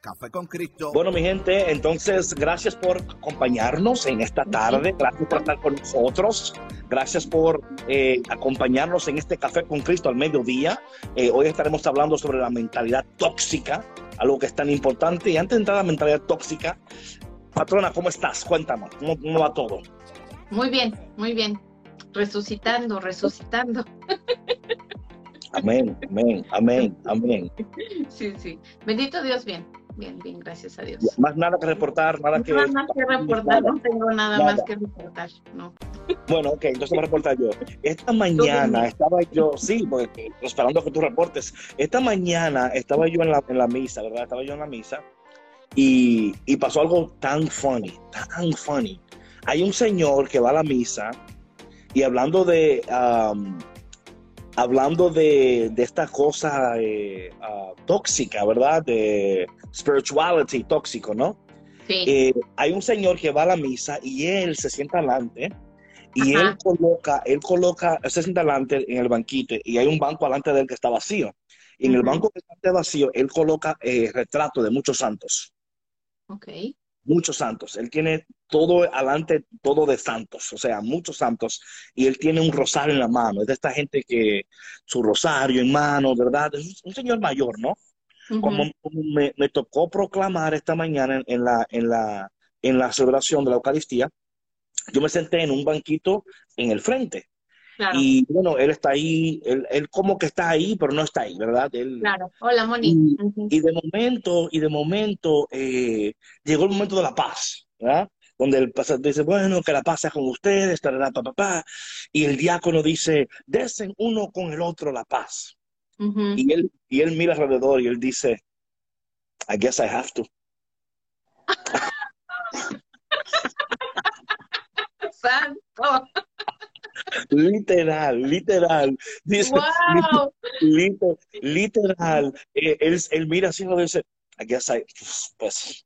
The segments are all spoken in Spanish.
Café con Cristo. Bueno, mi gente, entonces gracias por acompañarnos en esta tarde, gracias por estar con nosotros, gracias por eh, acompañarnos en este Café con Cristo al mediodía. Eh, hoy estaremos hablando sobre la mentalidad tóxica, algo que es tan importante. Y antes de entrar a la mentalidad tóxica, patrona, ¿cómo estás? Cuéntame, ¿cómo, cómo va todo? Muy bien, muy bien. Resucitando, resucitando. Amén, amén, amén, amén. Sí, sí. Bendito Dios, bien. Bien, bien, gracias a Dios. Más nada que reportar, nada que... Nada más que reportar, no tengo nada, Nada. más que reportar, no. Bueno, ok, entonces a reportar yo. Esta mañana estaba yo, sí, porque esperando que tú reportes. Esta mañana estaba yo en la, en la misa, ¿verdad? Estaba yo en la misa y, y pasó algo tan funny, tan funny. Hay un señor que va a la misa y hablando de, um, hablando de, de esta cosa eh, ah, tóxica, ¿verdad? De spirituality tóxico, ¿no? Sí. Eh, hay un señor que va a la misa y él se sienta adelante y Ajá. él coloca, él coloca, él se sienta adelante en el banquito y hay un banco delante de él que está vacío. Y en el banco que está vacío, él coloca eh, retratos de muchos santos, ok. Muchos santos. Él tiene todo adelante, todo de santos, o sea, muchos santos. Y él tiene un rosario en la mano. Es de esta gente que su rosario en mano, ¿verdad? Es un señor mayor, ¿no? Como, como me, me tocó proclamar esta mañana en, en la, en, la, en la celebración de la Eucaristía, yo me senté en un banquito en el frente. Claro, Y bueno, él está ahí, él, él como que está ahí, pero no está ahí, ¿verdad? Él, claro. Hola, Moni. y, Ujú. y de momento, y de momento, eh, llegó el momento de la paz, ¿verdad? Donde el pastor dice, bueno, que la paz sea con ustedes, tarará, pa, pa, pa. Y el diácono dice, desen uno con el otro la paz. Ujú. Y él, y él mira alrededor y él dice, I guess I have to. Santo. Literal, literal. Dice, Wow. liter- literal. Eh, él, él mira así y dice, I guess I, pues.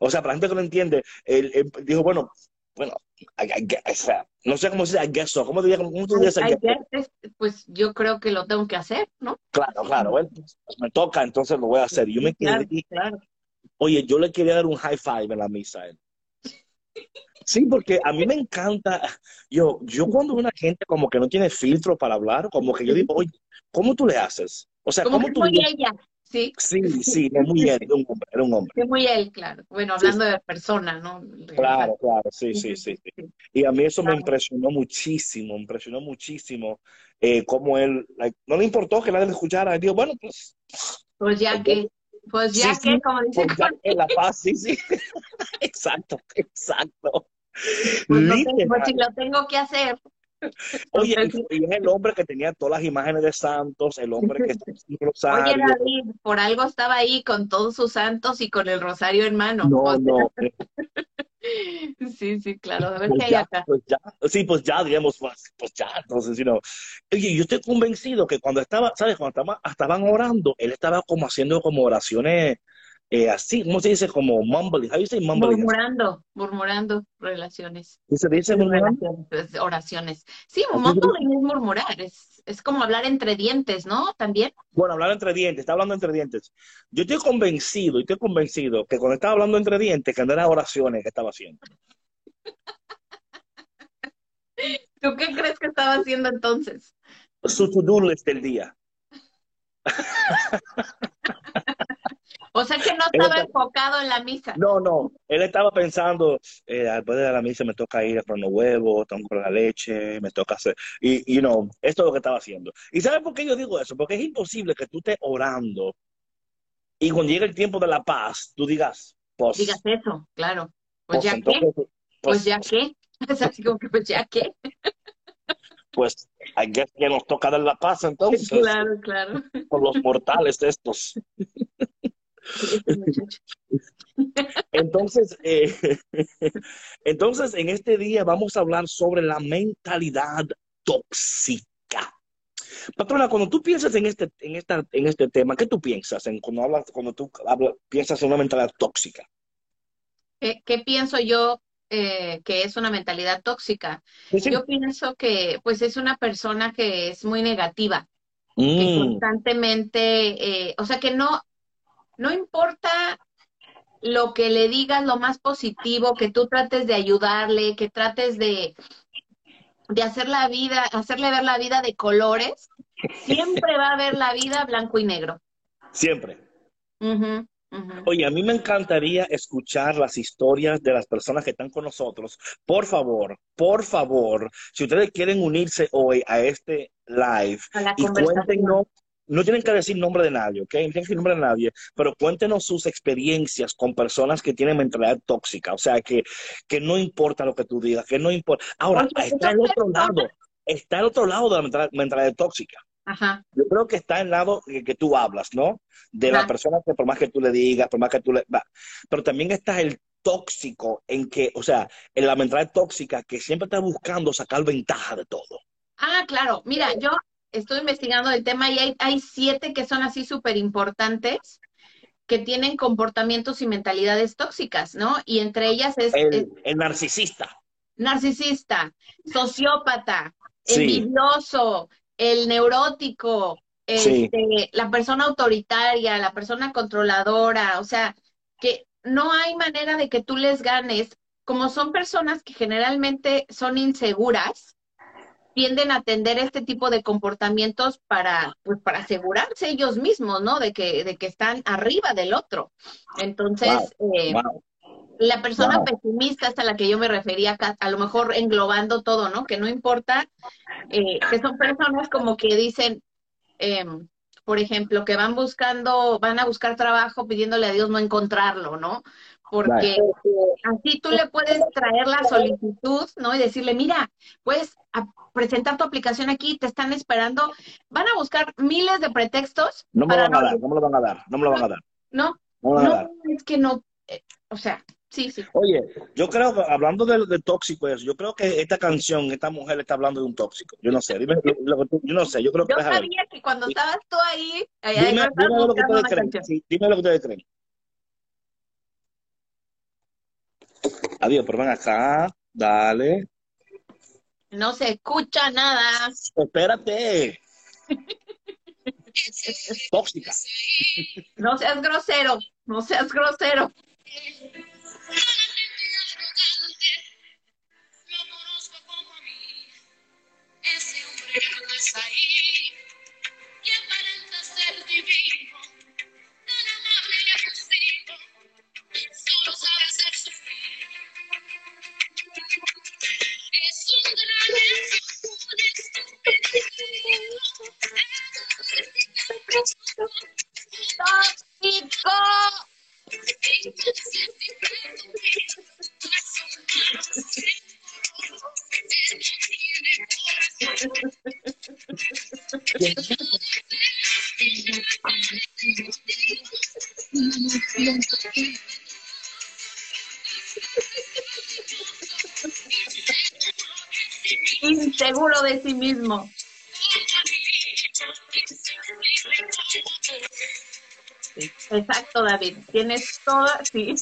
O sea, para la gente que no entiende, él, él dijo, bueno, bueno, I, I guess, o sea, no sé cómo se dice, I guess so. ¿Cómo te cómo I I guess so? guess es- pues yo creo que lo tengo que hacer, ¿no? Claro, claro, bueno, pues, me toca, entonces lo voy a hacer. Yo me Claro, quedé, claro. oye, yo le quería dar un high five en la misa a él. Sí, porque a mí me encanta, yo, yo cuando una gente como que no tiene filtro para hablar, como que yo digo, oye, ¿cómo tú le haces? O sea, ¿cómo que tú muy ella, ¿sí? Sí, sí, es muy él, era un hombre, era un hombre. Que muy él, claro. Bueno, Sí, hablando de persona, ¿no? Claro, claro, sí, sí, sí. sí. Y a mí eso me impresionó muchísimo, me impresionó muchísimo, eh, cómo él, like, no le importó que nadie le escuchara, él dijo, bueno, pues, Pues ya que, pues ya Sí, que, como dice, pues ya en la paz, sí, sí. Exacto, exacto. Pues, lo tengo, pues si lo tengo que hacer. Oye, y es el hombre que tenía todas las imágenes de santos, el hombre que está haciendo Oye, rosario. David, por algo estaba ahí con todos sus santos y con el rosario en mano. No, O sea, no, Sí, sí, claro. A ver pues qué hay ya, acá. pues ya, sí, pues ya, digamos, pues, pues ya, entonces, know. Oye, yo estoy convencido que cuando estaba, ¿sabes? Cuando estaba- estaban orando, él estaba como haciendo como oraciones eh, así, ¿cómo se dice? Como mumbling, how you say mumbling? Murmurando, murmurando relaciones. ¿Sí ¿Se dice murmurando? Pues, oraciones. Sí, mumbling es murmurar, es, es como hablar entre dientes, ¿no? También. Bueno, hablar entre dientes, está hablando entre dientes. Yo estoy convencido, y estoy convencido que cuando estaba hablando entre dientes, que no eran oraciones que estaba haciendo. ¿Tú qué crees que estaba haciendo entonces? Su to-do list del día. O sea que no estaba enfocado en la misa. No, no, él estaba pensando, eh, después de la misa me toca ir a los huevos, tengo que comprar la leche, me toca hacer, y, you know, esto es lo que estaba haciendo. ¿Y sabes por qué yo digo eso? Porque es imposible que tú estés orando y cuando llega el tiempo de la paz, tú digas, pues... Digas eso, claro. Pues, ya qué. Pues, pues, ya qué. Es así como que pues ya qué. Pues hay que nos toca dar la paz entonces. Claro, claro. Por los mortales estos. Entonces, eh, entonces, en este día vamos a hablar sobre la mentalidad tóxica. Patrona, cuando tú piensas en este, en esta, en este tema, ¿qué tú piensas en cuando hablas, cuando tú hablas, piensas en una mentalidad tóxica? ¿Qué, pienso yo eh, que es una mentalidad tóxica? Yo pienso que, pues, es una persona que es muy negativa, que mm. constantemente, eh, o sea, que no, no importa lo que le digas, lo más positivo, que tú trates de ayudarle, que trates de, de hacer la vida, hacerle ver la vida de colores, siempre va a ver la vida blanco y negro. Siempre. Oye, a mí me encantaría escuchar las historias de las personas que están con nosotros. Por favor, por favor, si ustedes quieren unirse hoy a este live y cuéntenos no tienen que decir nombre de nadie, ¿ok? No tienen que decir nombre de nadie, pero cuéntenos sus experiencias con personas que tienen mentalidad tóxica, o sea, que, que no importa lo que tú digas, que no importa. Ahora, está el otro lado, está el otro lado de la mentalidad, tóxica. Ajá. Yo creo que está el lado que, tú hablas, ¿no? De la persona que por más que tú le digas, por más que tú le... Va. Pero también está el tóxico en que, o sea, en la mentalidad tóxica que siempre está buscando sacar ventaja de todo. Ah, claro. Mira, yo estoy investigando el tema y hay, hay siete que son así súper importantes que tienen comportamientos y mentalidades tóxicas, ¿no? Y entre ellas es... El, narcisista. Narcisista, sociópata, envidioso, el neurótico, este, la persona autoritaria, la persona controladora, o sea, que no hay manera de que tú les ganes, como son personas que generalmente son inseguras, tienden a atender este tipo de comportamientos para, pues, para asegurarse ellos mismos, ¿no? De que, de que están arriba del otro. Entonces, eh, la persona pesimista hasta la que yo me refería, a lo mejor englobando todo, ¿no? Que no importa, eh, que son personas como que dicen, em, por ejemplo, que van buscando, van a buscar trabajo pidiéndole a Dios no encontrarlo, ¿no? porque así tú le puedes traer la solicitud, ¿no? Y decirle, mira, puedes presentar tu aplicación aquí, te están esperando. Van a buscar miles de pretextos. No me lo van a dar, no me lo van a dar, no me lo van a dar. No, no, es que no, eh, o sea, sí, sí. Oye, yo creo que, hablando de, tóxico, yo creo que esta canción, esta mujer está hablando de un tóxico. Yo no sé, dime, yo no sé, yo creo que... Yo sabía que cuando estabas tú ahí... dime, lo que ustedes creen, dime lo que ustedes creen. Adiós, pero ven acá, dale. No se escucha nada. Espérate. Tóxica. No seas grosero, no seas grosero. Ese Exacto, David. Tienes toda, sí.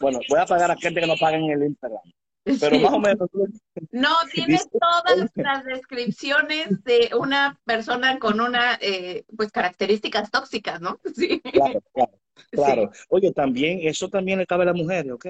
Bueno, voy a pagar a gente que no paguen en el Instagram. Pero más o menos. No, tienes todas las descripciones de una persona con una, eh, pues, características tóxicas, ¿no? Sí. Claro, claro. Claro. Oye, también, eso también le cabe a las mujeres, ¿ok?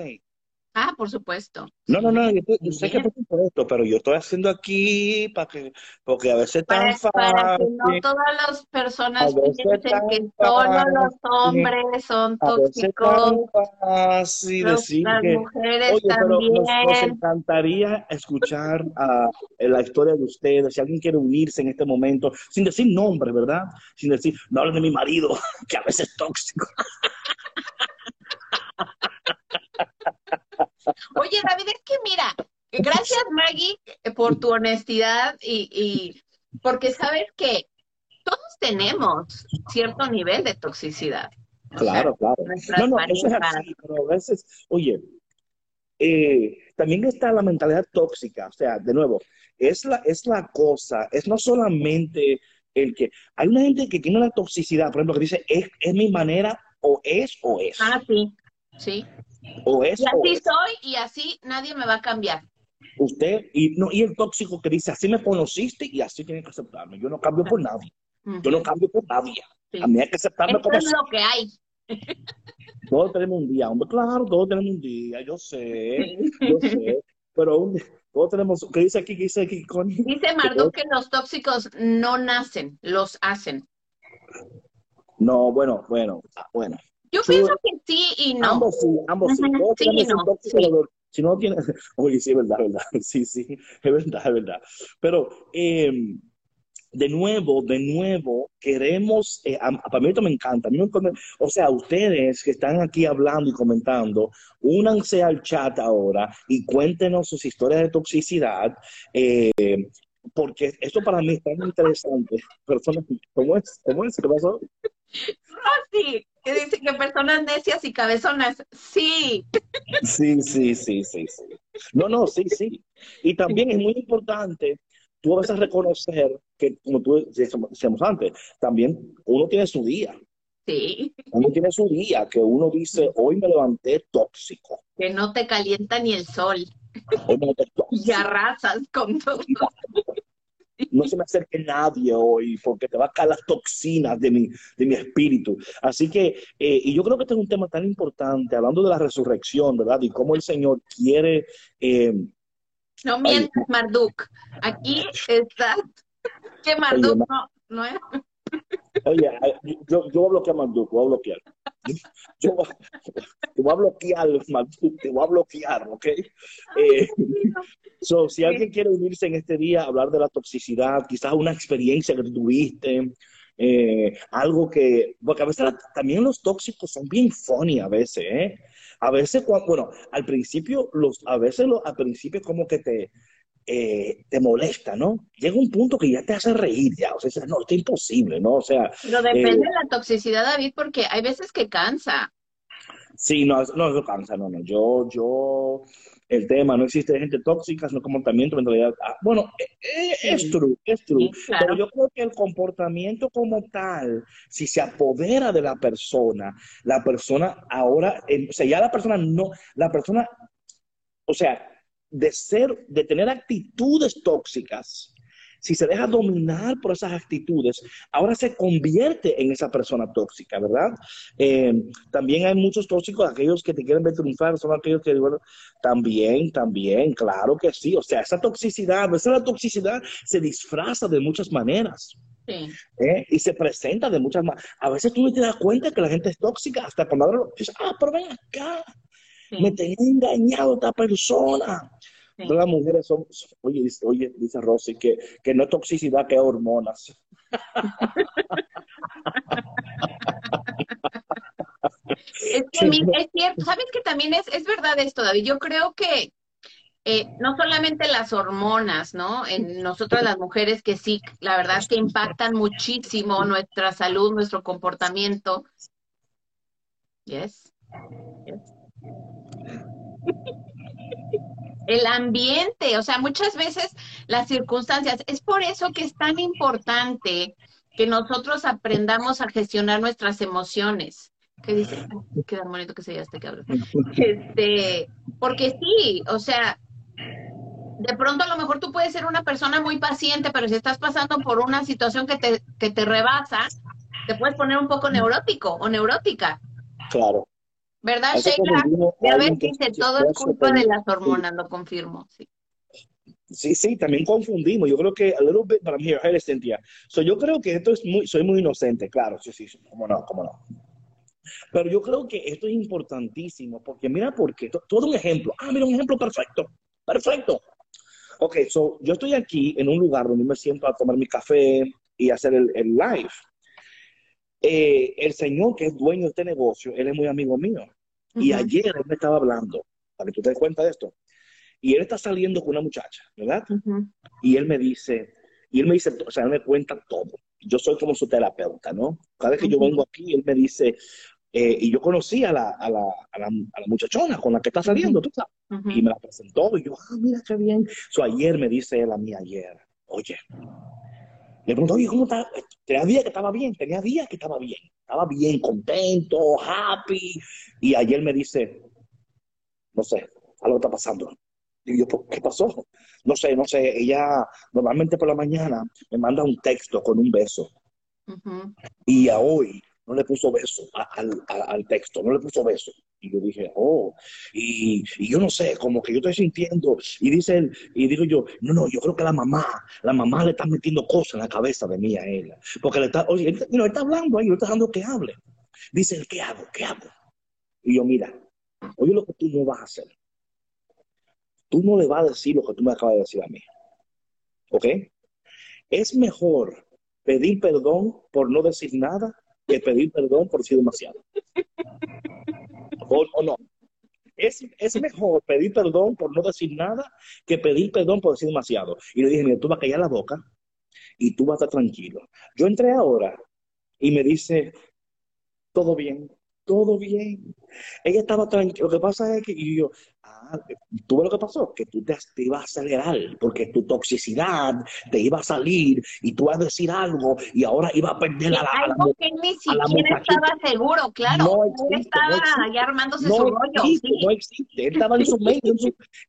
Ah, por supuesto. No, no, no, yo, sé que por supuesto, pero yo estoy haciendo aquí para que, porque a veces para, tan para que no todas las personas piensen que solo los hombres son tóxicos. Fácil decir las que, mujeres oye, también. Pero nos, nos, encantaría escuchar uh, la historia de ustedes, si alguien quiere unirse en este momento, sin decir nombre, ¿verdad? Sin decir, no hablen de mi marido, que a veces es tóxico. Oye, David, es que mira, gracias Maggie por tu honestidad y, y porque sabes que todos tenemos cierto nivel de toxicidad. Claro, sea, claro. No, no, eso es así, pero a veces, oye, eh, también está la mentalidad tóxica, o sea, de nuevo, es la, es la cosa, es no solamente el que, hay una gente que tiene la toxicidad, por ejemplo, que dice, es, es mi manera o es o es. Ah, sí, sí. O es, y así o soy y así nadie me va a cambiar. Usted, y, no, y el tóxico que dice, así me conociste y así tienen que aceptarme. Yo no cambio por nadie. Uh -huh. Yo no cambio por nadie. Sí. A mí hay que aceptarme Esto como es lo que hay. Todos tenemos un día, hombre, claro, todos tenemos un día, yo sé, yo sé, pero un, todos tenemos, ¿qué dice aquí? ¿Qué dice aquí? Con, dice Marduk que los tóxicos no nacen, los hacen. No, bueno, bueno, bueno. Yo pienso que sí y no. Ambos sí, ambos sí. Todos sí y no. Si no tienes, oye, sí, es verdad, verdad, sí, sí, es verdad, es verdad. Pero, eh, de nuevo, de nuevo, queremos, eh, a, mí esto me encanta, a mí me, o sea, ustedes que están aquí hablando y comentando, únanse al chat ahora y cuéntenos sus historias de toxicidad, eh, porque esto para mí es tan interesante. Personas, ¿cómo es? ¿Cómo es? ¿Qué pasó? Rosy, que dice que personas necias y cabezonas, sí. Sí, sí, sí, sí, sí. No, no, sí, sí. Y también es muy importante tú a reconocer que, como tú decíamos antes, también uno tiene su día. Sí. Uno tiene su día, que uno dice, hoy me levanté tóxico. Que no te calienta ni el sol. Hoy me levanté tóxico. Y arrasas con todo. No se me acerque nadie hoy porque te va a caer las toxinas de mi, de mi espíritu. Así que, eh, y yo creo que este es un tema tan importante, hablando de la resurrección, ¿verdad? Y cómo el Señor quiere... Eh, no mientas, Marduk. Aquí está. Que Marduk Oye, no, no es. Oye, yo, yo voy a bloquear a Marduk, voy a bloquear. Yo, te voy a bloquear, te voy a bloquear, ¿ok? Eh, so, si alguien quiere unirse en este día hablar de la toxicidad, quizás una experiencia que tuviste, eh, algo que, porque a veces también los tóxicos son bien funny a veces, ¿eh? A veces, bueno, al principio, los, a veces los, al principio como que te, eh, te molesta, ¿no? Llega un punto que ya te hace reír, ya, o sea, no, esto es imposible, ¿no? O sea... Pero depende eh, de la toxicidad, David, porque hay veces que cansa. Sí, no, no, no cansa, no, no, yo, yo, el tema, no existe gente tóxica, sino comportamiento, mentalidad. Ah, bueno, eh, es true, es true. Sí, claro. Pero yo creo que el comportamiento como tal, si se apodera de la persona, la persona ahora, eh, o sea, ya la persona no, la persona, o sea, de ser, de tener actitudes tóxicas, si se deja dominar por esas actitudes, ahora se convierte en esa persona tóxica, ¿verdad? Eh, también hay muchos tóxicos, aquellos que te quieren ver triunfar, son aquellos que, bueno, también, también, claro que sí, o sea, esa toxicidad, esa la toxicidad se disfraza de muchas maneras. Sí. ¿eh? Y se presenta de muchas maneras. A veces tú no te das cuenta que la gente es tóxica, hasta cuando dices, ah, pero ven acá, sí. me tenía engañado esta persona. Sí. Las mujeres son, oye, oye, dice Rosy, que, que no es toxicidad, que es hormonas. es que es cierto, sabes que también es, es verdad esto, David. Yo creo que eh, no solamente las hormonas, ¿no? En nosotras las mujeres que sí, la verdad es que impactan muchísimo nuestra salud, nuestro comportamiento. Yes. yes el ambiente, o sea, muchas veces las circunstancias. Es por eso que es tan importante que nosotros aprendamos a gestionar nuestras emociones. ¿Qué dice? Qué bonito que se este cabrón. Este, porque sí, o sea, de pronto a lo mejor tú puedes ser una persona muy paciente, pero si estás pasando por una situación que te, que te rebasa, te puedes poner un poco neurótico o neurótica. Claro. ¿Verdad, Sheila? Ya ves, dice, todo es culpa de las hormonas, lo confirmo, sí. Sí, sí, también confundimos. Yo creo que a little bit, but I'm here. Hey, Cynthia. So, yo creo que esto es muy, soy muy inocente, claro, sí, sí, sí, cómo no, cómo no. Pero yo creo que esto es importantísimo, porque mira, porque todo un ejemplo. Ah, mira, un ejemplo perfecto, perfecto. Ok, so, yo estoy aquí en un lugar donde me siento a tomar mi café y hacer el, el live. Eh, el señor que es dueño de este negocio, él es muy amigo mío. Y ayer él me estaba hablando, para que tú te des cuenta de esto. Y él está saliendo con una muchacha, ¿verdad? Y él me dice, y él me dice, o sea, él me cuenta todo. Yo soy como su terapeuta, ¿no? Cada vez que yo vengo aquí, él me dice, eh, y yo conocí a la, a, la, a, la, a la, muchachona con la que está saliendo, tú sabes. Y me la presentó, y yo, ah, mira qué bien. So, ayer me dice él a mí, ayer, oye, le pregunto, oye, ¿cómo está? Tenía días que estaba bien, tenía días que estaba bien, estaba bien, contento, happy. Y ayer me dice, no sé, algo está pasando. Y yo, ¿qué pasó? No sé, no sé. Ella normalmente por la mañana me manda un texto con un beso. Y a hoy no le puso beso al, texto, no le puso beso. Y yo dije, oh, y, yo no sé, como que yo estoy sintiendo, y dice él, y digo yo, no, no, yo creo que la mamá, la mamá le está metiendo cosas en la cabeza de mí a él, porque le está, oye, él, está hablando ahí, le está dejando que hable. Dice él, ¿qué hago? ¿Qué hago? Y yo, mira, oye lo que tú no vas a hacer tú no le vas a decir lo que tú me acabas de decir a mí. ¿Ok? Es mejor pedir perdón por no decir nada que pedir perdón por decir demasiado. ¿O, no? Es, es, mejor pedir perdón por no decir nada que pedir perdón por decir demasiado. Y le dije, mira, tú vas a callar la boca y tú vas a estar tranquilo. Yo entré ahora y me dice, todo bien, todo bien. Ella estaba tranquila. Lo que pasa es que y yo, ah, tú ves lo que pasó, que tú te, ibas a acelerar porque tu toxicidad te iba a salir y tú vas a decir algo y ahora iba a perder la, algo que ni siquiera estaba seguro, claro. No existe, estaba ahí armándose su rollo. No existe, él estaba en su medio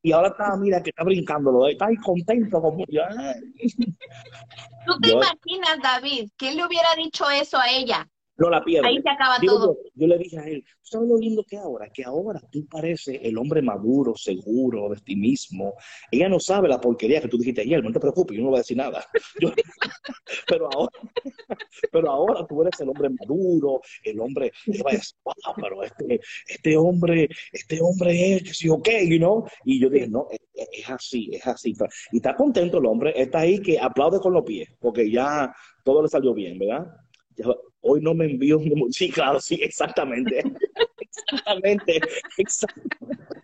y ahora está, mira, que está brincándolo, está ahí contento como. ¿Tú te imaginas, David, que él le hubiera dicho eso a ella? No la pierdo. Ahí se acaba todo. Yo, le dije a él, ¿sabes lo lindo que ahora? Que ahora tú pareces el hombre maduro, seguro de ti mismo. Ella no sabe la porquería que tú dijiste ayer, no te preocupes, yo no voy a decir nada. pero, ahora, pero ahora tú eres el hombre maduro, el hombre que va a decir, pero este, este hombre, este hombre es que sí, ok, you know? Y yo dije, no, es, es así, es así. Y está contento el hombre, está ahí que aplaude con los pies, porque ya todo le salió bien, ¿verdad? Hoy no me envió. Sí, claro, sí, exactamente. exactamente,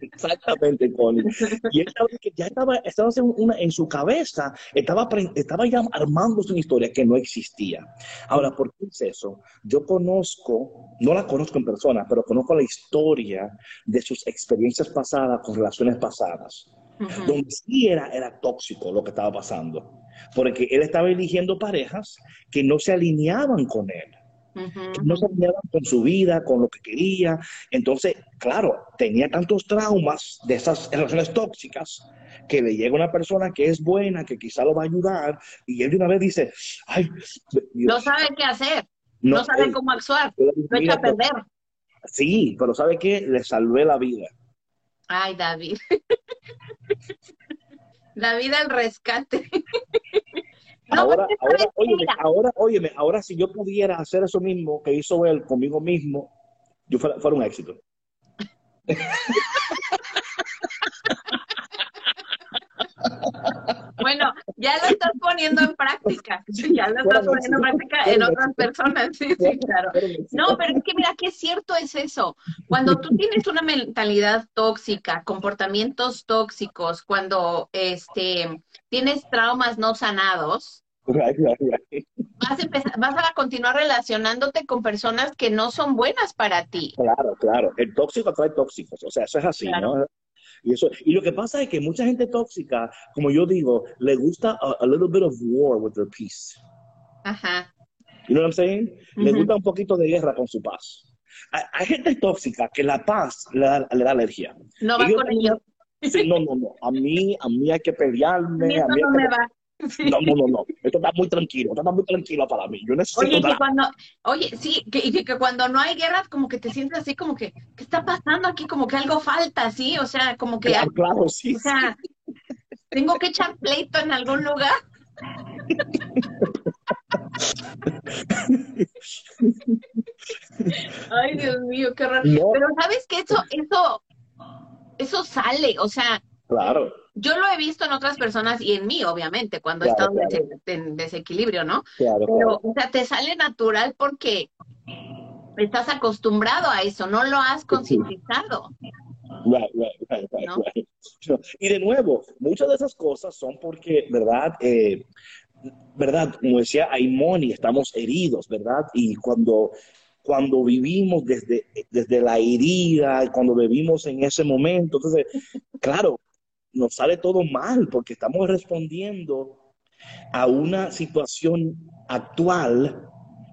exactamente, Connie. Y él estaba, ya estaba, estaba una, en su cabeza, estaba, estaba ya armándose una historia que no existía. Ahora, ¿por qué es eso? Yo conozco, no la conozco en persona, pero conozco la historia de sus experiencias pasadas con relaciones pasadas, donde sí era, era tóxico lo que estaba pasando porque él estaba eligiendo parejas que no se alineaban con él. que no se alineaban con su vida, con lo que quería. Entonces, claro, tenía tantos traumas de esas relaciones tóxicas que le llega una persona que es buena, que quizá lo va a ayudar, y él de una vez dice, ay, no sabe qué hacer, no, sabe cómo actuar, no echa a perder. Sí, pero ¿sabe qué? Le salvé la vida. Ay, David. La vida al rescate. ahora, ahora, óyeme, ahora, óyeme, ahora si yo pudiera hacer eso mismo que hizo él conmigo mismo, yo fuera, fuera un éxito. Bueno, ya lo estás poniendo en práctica. Ya lo estás poniendo en práctica en otras personas. Sí, sí, claro. No, pero es que mira, qué cierto es eso. Cuando tú tienes una mentalidad tóxica, comportamientos tóxicos, cuando este tienes traumas no sanados, Vas, a empezar, vas a continuar relacionándote con personas que no son buenas para ti. Claro, claro. El tóxico atrae tóxicos. O sea, eso es así, ¿no? Y, eso, y lo que pasa es que mucha gente tóxica, como yo digo, le gusta a, little bit of war with their peace. Ajá. You know what I'm saying? Le gusta un poquito de guerra con su paz. Hay, gente tóxica que la paz le da, le da alergia. No va con ellos. Sí, no, no, no. A mí, a mí hay que pelearme. A mí, no me va. No, no, no, no. Esto está muy tranquilo, esto está muy tranquilo para mí. Yo necesito oye, que cuando, oye, sí, que, que, cuando no hay guerras, como que te sientes así, como que, ¿qué está pasando aquí? Como que algo falta, ¿sí? O sea, como que. Claro, claro sí. O sea, tengo que echar pleito en algún lugar. Ay, Dios mío, qué raro. Pero sabes que eso, eso, eso sale, o sea. Claro. Yo lo he visto en otras personas y en mí, obviamente, cuando he estado en desequilibrio, ¿no? Pero, o sea, te sale natural porque estás acostumbrado a eso, no lo has concientizado. Y de nuevo, muchas de esas cosas son porque, ¿verdad? Eh, ¿Verdad? Como decía Aimoni, estamos heridos, ¿verdad? Y cuando, cuando vivimos desde, desde la herida, cuando vivimos en ese momento, entonces, claro, nos sale todo mal porque estamos respondiendo a una situación actual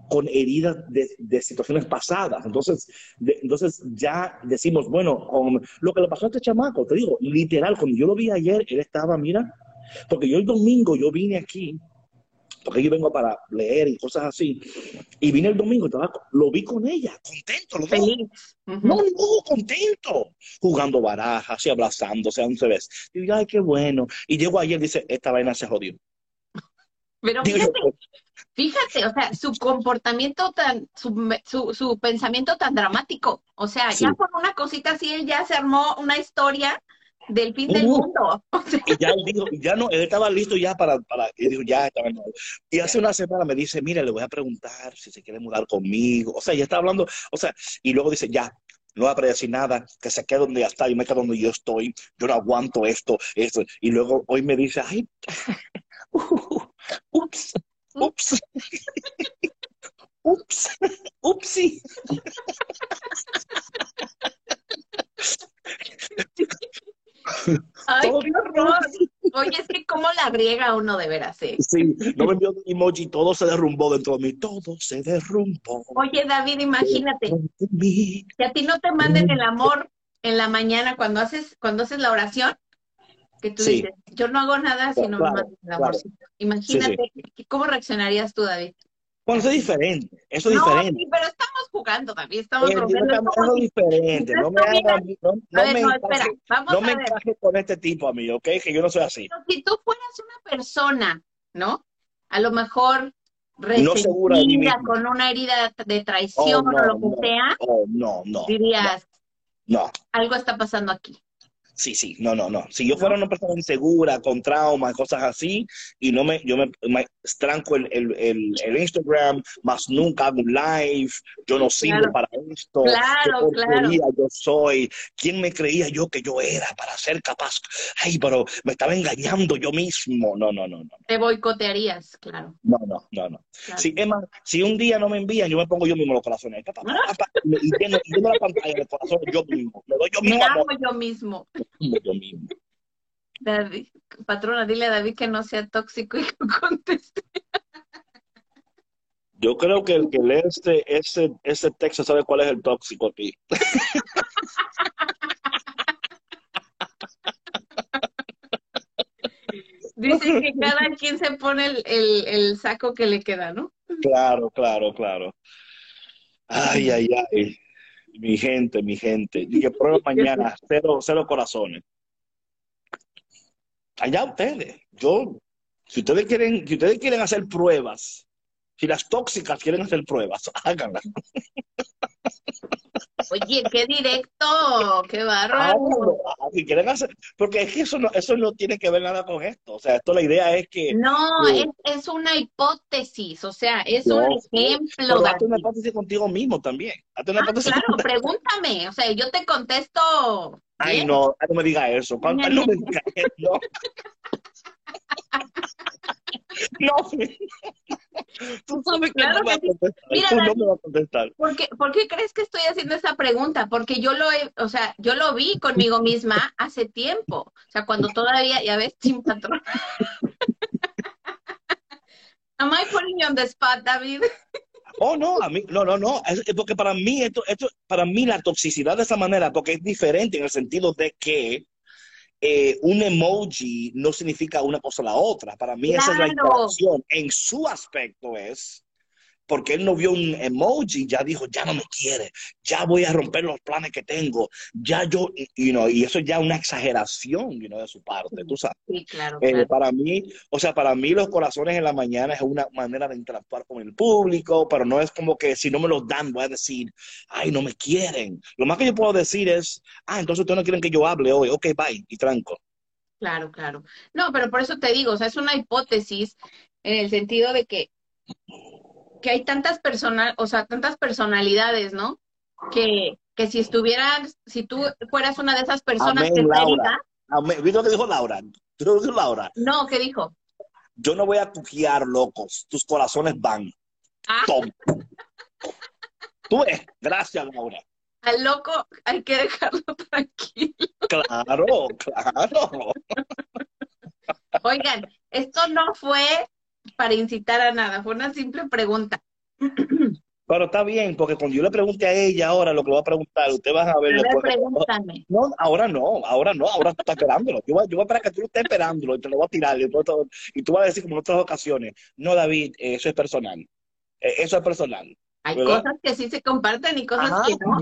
con heridas de, situaciones pasadas. Entonces, entonces ya decimos, bueno, con lo que le pasó a este chamaco, te digo, literal, cuando yo lo vi ayer, él estaba, mira, porque yo el domingo yo vine aquí, porque yo vengo para leer y cosas así, y vine el domingo, estaba, lo vi con ella, contento, lo Feliz. No, no, contento, jugando barajas y abrazándose, a un ves. Y digo, ay, qué bueno. Y llego ayer y dice, esta vaina se jodió. Pero fíjate, fíjate, o sea, su comportamiento tan, su, su, pensamiento tan dramático. O sea, ya por una cosita así, él ya se armó una historia del fin del mundo. Y ya él dijo, ya no, él estaba listo ya para, para y dijo, ya estaba Y hace una semana me dice, mira, le voy a preguntar si se quiere mudar conmigo. O sea, ya está hablando, o sea, y luego dice, ya, no va a decir nada, que se quede donde ya está y me quede donde yo estoy, yo no aguanto esto, esto. Y luego hoy me dice, ay, ups, ups, ups, upsi. Ay, qué horror. Oye, es que cómo la griega uno de veras, ¿eh? Sí, no me envió emoji, todo se derrumbó dentro de mí, todo se derrumbó. Oye, David, imagínate, que a ti no te manden el amor en la mañana cuando haces, cuando haces la oración, que tú dices, yo no hago nada si no me mandas el amorcito. Imagínate, ¿cómo reaccionarías tú, David? Bueno, eso es diferente, eso es no, diferente. Sí, pero estamos jugando también, estamos jugando. Eso es diferente, no me hagas, no, no, me, no, espera, vamos no me encajes con este tipo a mí, ¿ok? Que yo no soy así. Pero si tú fueras una persona, ¿no? A lo mejor resentida, con una herida de traición oh, o lo que sea, oh, no, no, dirías, no, algo está pasando aquí. Sí, sí, no, no, no. Si yo fuera una persona insegura, con traumas, cosas así, y no me, yo me, me tranco el, el, el, Instagram, más nunca hago un live, yo no sirvo para esto. Claro, claro. Yo soy, ¿quién me creía yo que yo era para ser capaz? Ay, pero me estaba engañando yo mismo. No, no, no, no. Te boicotearías, claro. No, no, no, no. Si, Emma, si un día no me envían, yo me pongo yo mismo los corazones. y lleno, la pantalla de corazones yo mismo. Me doy yo mismo. Me amo yo mismo. David, patrona, dile a David que no sea tóxico y que conteste. Yo creo que el que lee este, ese, ese texto sabe cuál es el tóxico aquí. Dice que cada quien se pone el, el, el, saco que le queda, ¿no? Claro, claro, claro. Ay, ay, ay. Mi gente, mi gente. Y que prueba mañana, cero, cero corazones. Allá ustedes. Yo, si ustedes quieren, si ustedes quieren hacer pruebas, si las tóxicas quieren hacer pruebas, háganlas. Oye, qué directo, qué bárbaro. Ah, si quieren hacer, porque es que eso no, eso no tiene que ver nada con esto. O sea, esto la idea es que. No, es, es, una hipótesis, o sea, es un ejemplo. Pero hazte una hipótesis contigo mismo también. Hazte una ah, claro, pregúntame, o sea, yo te contesto. Ay, no, no me diga eso. No me diga eso. No, tú sabes que no, me a contestar. no me va a contestar. ¿por qué, ¿Por qué crees que estoy haciendo esa pregunta? Porque yo lo he, o sea, yo lo vi conmigo misma hace tiempo. O sea, cuando todavía, ya ves, sin patrón. Am I putting you on the spot, David? Oh, no, a mí, no, no, no, es, porque para mí esto, esto, para mí la toxicidad de esa manera, porque es diferente en el sentido de que eh, un emoji no significa una cosa o la otra. Para mí esa es la interacción. En su aspecto es porque él no vio un emoji, ya dijo, ya no me quiere, ya voy a romper los planes que tengo, ya yo, y y eso ya una exageración you know, de su parte, tú sabes. Sí, claro, eh, para mí, o sea, para mí los corazones en la mañana es una manera de interactuar con el público, pero no es como que si no me los dan voy a decir, ay, no me quieren. Lo más que yo puedo decir es, ah, entonces ustedes no quieren que yo hable hoy, ok, bye, y tranco. Claro, claro. No, pero por eso te digo, o sea, es una hipótesis en el sentido de que que hay tantas personas, o sea, tantas personalidades, ¿no? Que, que si estuvieras, si tú fueras una de esas personas que. ¿Viste lo que dijo Laura? ¿Tú dijo Laura? No, ¿qué dijo? Yo no voy a cuquear, locos. Tus corazones van. Ah. Tú ves. Gracias, Laura. Al loco hay que dejarlo tranquilo. Claro, claro. Oigan, esto no fue para incitar a nada, fue una simple pregunta. Pero está bien, porque cuando yo le pregunte a ella ahora lo que va a preguntar, usted va a ver. No, ahora no, ahora no, ahora tú estás esperándolo. Yo voy, yo voy a esperar que tú estés esperándolo y te lo voy a tirar. Y, tú vas a decir como en otras ocasiones, no, David, eso es personal. Eh, eso es personal. Hay cosas que sí se comparten y cosas que no.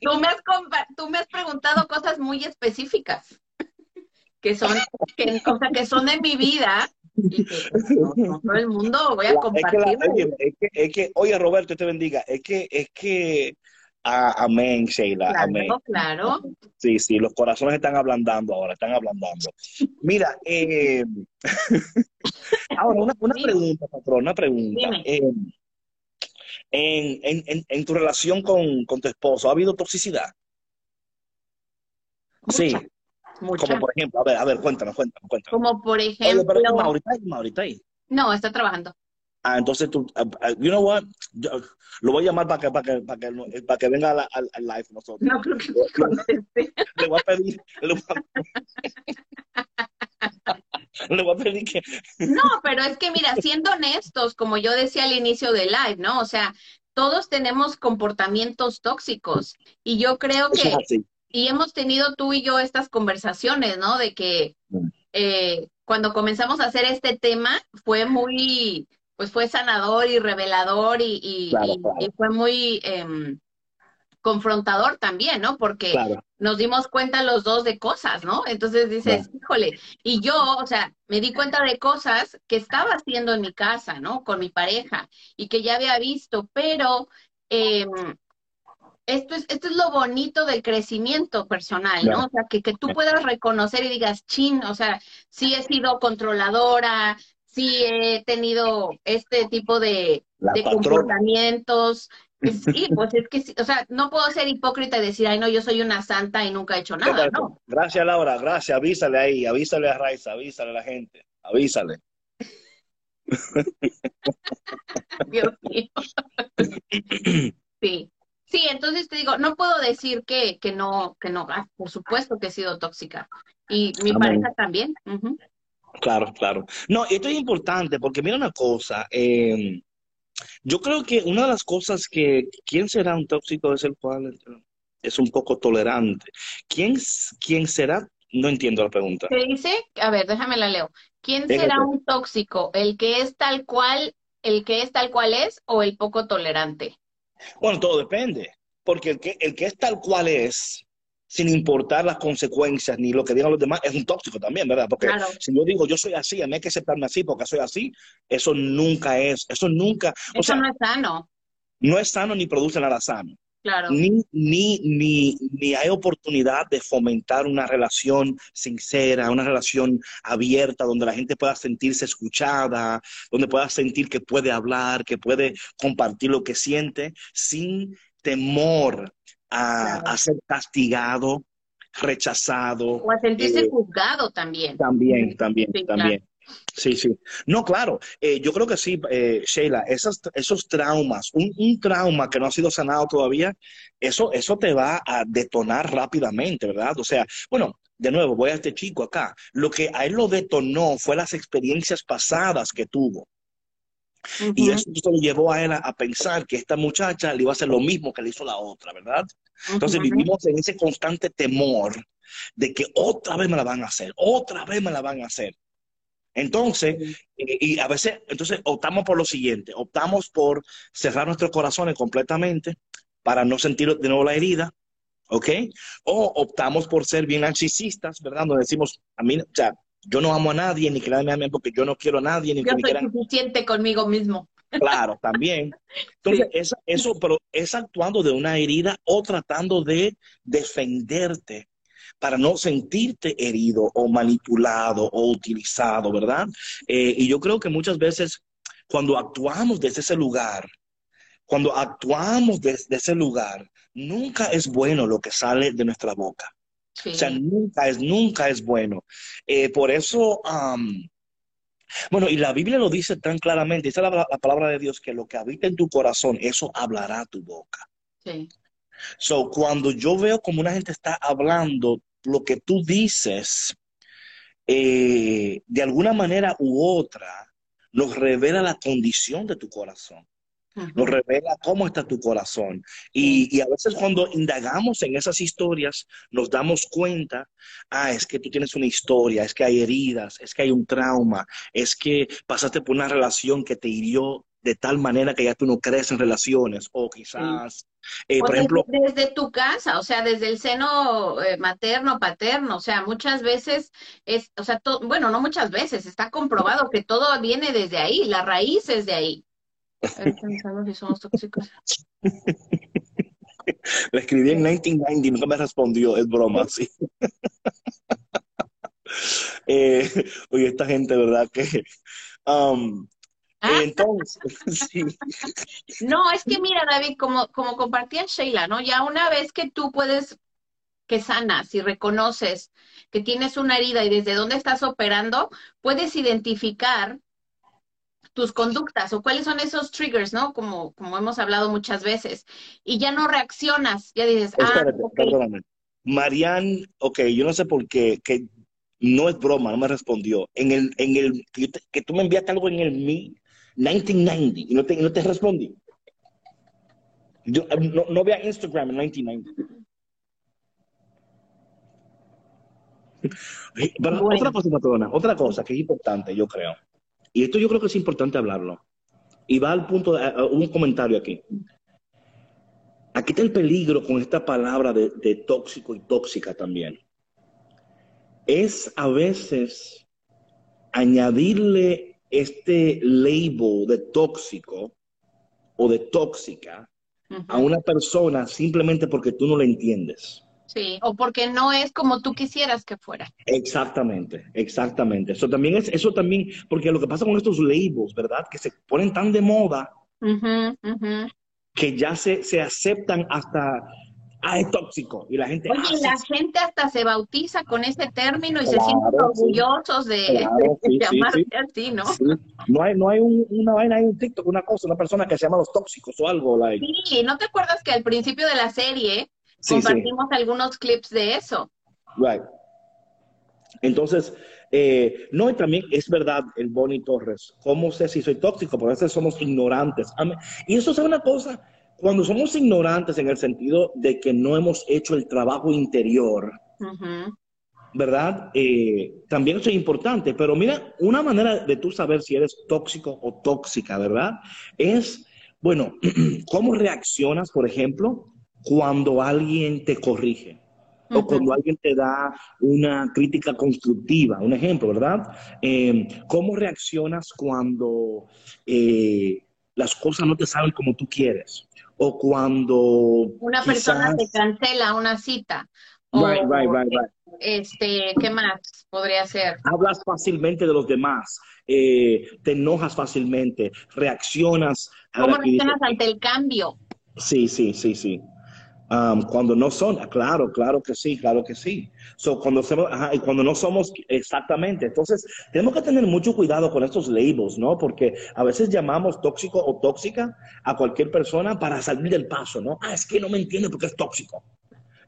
tú, me has tú me has preguntado cosas muy específicas que son, que, o sea, que son de mi vida no, todo el mundo voy a compartir. Es que, es, que, oye Roberto, te bendiga, es que, es que, amén, Sheila, claro, amén. Claro. Sí, sí, los corazones están ablandando ahora, están ablandando. Mira, eh, ahora una, una pregunta, patrón, una pregunta. Eh, en, en, en, tu relación con, con tu esposo, ¿ha habido toxicidad? Sí. Como por ejemplo, a ver, a ver, cuéntanos, cuéntanos, cuéntanos. Como por ejemplo. Oye, pero Maurita ahí, Maurita ahí. No, está trabajando. Ah, entonces tú, uh, you know what, Yo, lo voy a llamar para que, para que, para que, para que venga al, al, al, live nosotros. No creo que conteste. Le voy a pedir, le voy a, le voy a pedir que... No, pero es que mira, siendo honestos, como yo decía al inicio del live, ¿no? O sea, todos tenemos comportamientos tóxicos y yo creo que y hemos tenido tú y yo estas conversaciones, ¿no? De que eh, cuando comenzamos a hacer este tema fue muy, pues fue sanador y revelador y, fue muy em, confrontador también, ¿no? Porque nos dimos cuenta los dos de cosas, ¿no? Entonces dices, híjole, y yo, o sea, me di cuenta de cosas que estaba haciendo en mi casa, ¿no? Con mi pareja y que ya había visto, pero eh, esto es, esto es lo bonito del crecimiento personal, ¿no? O sea, que, que tú puedas reconocer y digas, chin, o sea, sí he sido controladora, sí he tenido este tipo de, comportamientos. Sí, pues es que, o sea, no puedo ser hipócrita y decir, ay, no, yo soy una santa y nunca he hecho nada, ¿no? Gracias, Laura, gracias, avísale ahí, avísale a Raiza, avísale a la gente, avísale. Dios mío. sí. Sí, entonces te digo, no puedo decir que, que no, que no, ah, por supuesto que he sido tóxica. Y mi pareja también. Claro, claro. No, esto es importante porque mira una cosa, em, yo creo que una de las cosas que, ¿quién será un tóxico es el cual es un poco tolerante? ¿Quién, quién será? No entiendo la pregunta. ¿Qué dice? A ver, déjame la leo. ¿Quién será un tóxico? ¿El que es tal cual, el que es tal cual es o el poco tolerante? Bueno, todo depende, porque el que, el que es tal cual es, sin importar las consecuencias ni lo que digan los demás, es un tóxico también, ¿verdad? Porque si yo digo yo soy así, a mí hay que aceptarme así porque soy así, eso nunca es, eso nunca... Eso no es sano. No es sano ni produce nada sano. Claro. Ni, ni, ni, ni, hay oportunidad de fomentar una relación sincera, una relación abierta, donde la gente pueda sentirse escuchada, donde pueda sentir que puede hablar, que puede compartir lo que siente, sin temor a, ser castigado, rechazado. O a sentirse eh, juzgado también. También, también, también. Sí, sí. No, claro. Eh, yo creo que sí, eh, Sheila, esos, esos traumas, un, un, trauma que no ha sido sanado todavía, eso, eso te va a detonar rápidamente, ¿verdad? O sea, bueno, de nuevo, voy a este chico acá. Lo que a él lo detonó fue las experiencias pasadas que tuvo. Y eso lo llevó a él a, pensar que esta muchacha le iba a hacer lo mismo que le hizo la otra, ¿verdad? Entonces vivimos en ese constante temor de que otra vez me la van a hacer, otra vez me la van a hacer. Entonces, eh, y a veces, entonces optamos por lo siguiente, optamos por cerrar nuestros corazones completamente para no sentir de nuevo la herida, ¿ok? O optamos por ser bien narcisistas, ¿verdad? Nos decimos, a mí, o sea, yo no amo a nadie, ni que nadie me ame porque yo no quiero a nadie, ni yo que soy suficiente conmigo mismo. Claro, también. Entonces, eso, pero es actuando de una herida o tratando de defenderte para no sentirte herido o manipulado o utilizado, ¿verdad? Eh, y yo creo que muchas veces cuando actuamos desde ese lugar, cuando actuamos desde ese lugar, nunca es bueno lo que sale de nuestra boca. O sea, nunca es, nunca es bueno. Eh, por eso, bueno, y la Biblia lo dice tan claramente, dice la, la, palabra de Dios que lo que habita en tu corazón, eso hablará tu boca. Sí. So, cuando yo veo como una gente está hablando lo que tú dices, eh, de alguna manera u otra, nos revela la condición de tu corazón. Nos revela cómo está tu corazón. Y, a veces cuando indagamos en esas historias, nos damos cuenta, ah, es que tú tienes una historia, es que hay heridas, es que hay un trauma, es que pasaste por una relación que te hirió de tal manera que ya tú no crees en relaciones, o quizás, eh, por ejemplo... Desde tu casa, o sea, desde el seno eh, materno, paterno, o sea, muchas veces es, o sea, bueno, no muchas veces, está comprobado que todo viene desde ahí, la raíz es de ahí. si somos tóxicos. Le escribí en 1990 y nunca me respondió, es broma, sí. eh, oye, esta gente, ¿verdad? Que. Um. Entonces, sí. No, es que mira, David, como, como compartía Sheila, ¿no? Ya una vez que tú puedes, que sanas y reconoces que tienes una herida y desde dónde estás operando, puedes identificar tus conductas o cuáles son esos triggers, ¿no? Como, como hemos hablado muchas veces. Y ya no reaccionas, ya dices, ah, perdóname. Marianne, ok, yo no sé por qué, que no es broma, no me respondió. En el, en el, que, tú me enviaste algo en el 1990 y no te, no te respondí. Yo, no, no vea Instagram en 1990. Otra cosa, otra cosa que es importante, yo creo. Y esto yo creo que es importante hablarlo. Y va al punto de un comentario aquí. Aquí está el peligro con esta palabra de, tóxico y tóxica también. Es a veces añadirle este label de tóxico o de tóxica a una persona simplemente porque tú no la entiendes. Sí, o porque no es como tú quisieras que fuera. Exactamente, exactamente. Eso también es, eso también, porque lo que pasa con estos labels, ¿verdad? Que se ponen tan de moda que ya se, se aceptan hasta ah, es tóxico. Y la gente. Oye, la gente hasta se bautiza con ese término y se sienten orgullosos de, llamarse así, ¿no? No hay, no hay una vaina, hay un TikTok, una cosa, una persona que se llama los tóxicos o algo. Like. Sí, ¿no te acuerdas que al principio de la serie Compartimos algunos clips de eso. Right. Entonces, eh, no, y también es verdad el Bonnie Torres. ¿Cómo sé si soy tóxico? Porque a veces somos ignorantes. Y eso es una cosa, cuando somos ignorantes en el sentido de que no hemos hecho el trabajo interior, ¿verdad? Eh, también eso es importante. Pero mira, una manera de tú saber si eres tóxico o tóxica, ¿verdad? Es, bueno, ¿cómo reaccionas, por ejemplo, cuando alguien te corrige o cuando alguien te da una crítica constructiva, un ejemplo, ¿verdad? Em, ¿Cómo reaccionas cuando eh, las cosas no te salen como tú quieres? O cuando... Una persona te cancela una cita. right, right, right, right. Este, ¿qué más podría ser? Hablas fácilmente de los demás, eh, te enojas fácilmente, reaccionas. ¿Cómo reaccionas ante el cambio? Sí, sí, sí, sí cuando no son, ah, claro, claro que sí, claro que sí. So, cuando, y cuando no somos exactamente. Entonces, tenemos que tener mucho cuidado con estos labels, ¿no? Porque a veces llamamos tóxico o tóxica a cualquier persona para salir del paso, ¿no? Ah, es que no me entiende porque es tóxico.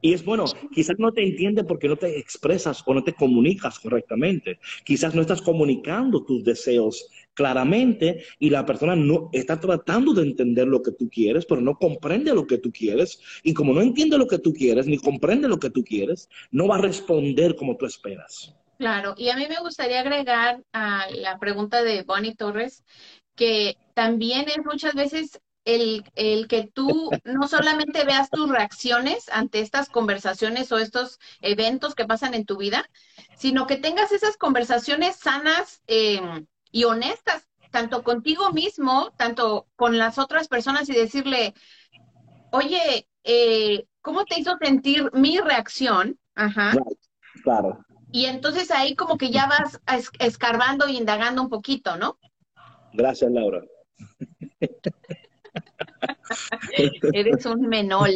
Y es bueno, quizás no te entiende porque no te expresas o no te comunicas correctamente. Quizás no estás comunicando tus deseos claramente y la persona no está tratando de entender lo que tú quieres, pero no comprende lo que tú quieres. Y como no entiende lo que tú quieres, ni comprende lo que tú quieres, no va a responder como tú esperas. Claro, y a mí me gustaría agregar a la pregunta de Bonnie Torres que también es muchas veces el, el, que tú no solamente veas tus reacciones ante estas conversaciones o estos eventos que pasan en tu vida, sino que tengas esas conversaciones sanas eh, y honestas, tanto contigo mismo, tanto con las otras personas y decirle, oye, eh, ¿cómo te hizo sentir mi reacción? Ajá. Claro. Y entonces ahí como que ya vas escarbando y indagando un poquito, ¿no? Gracias, Laura. Eres un menol.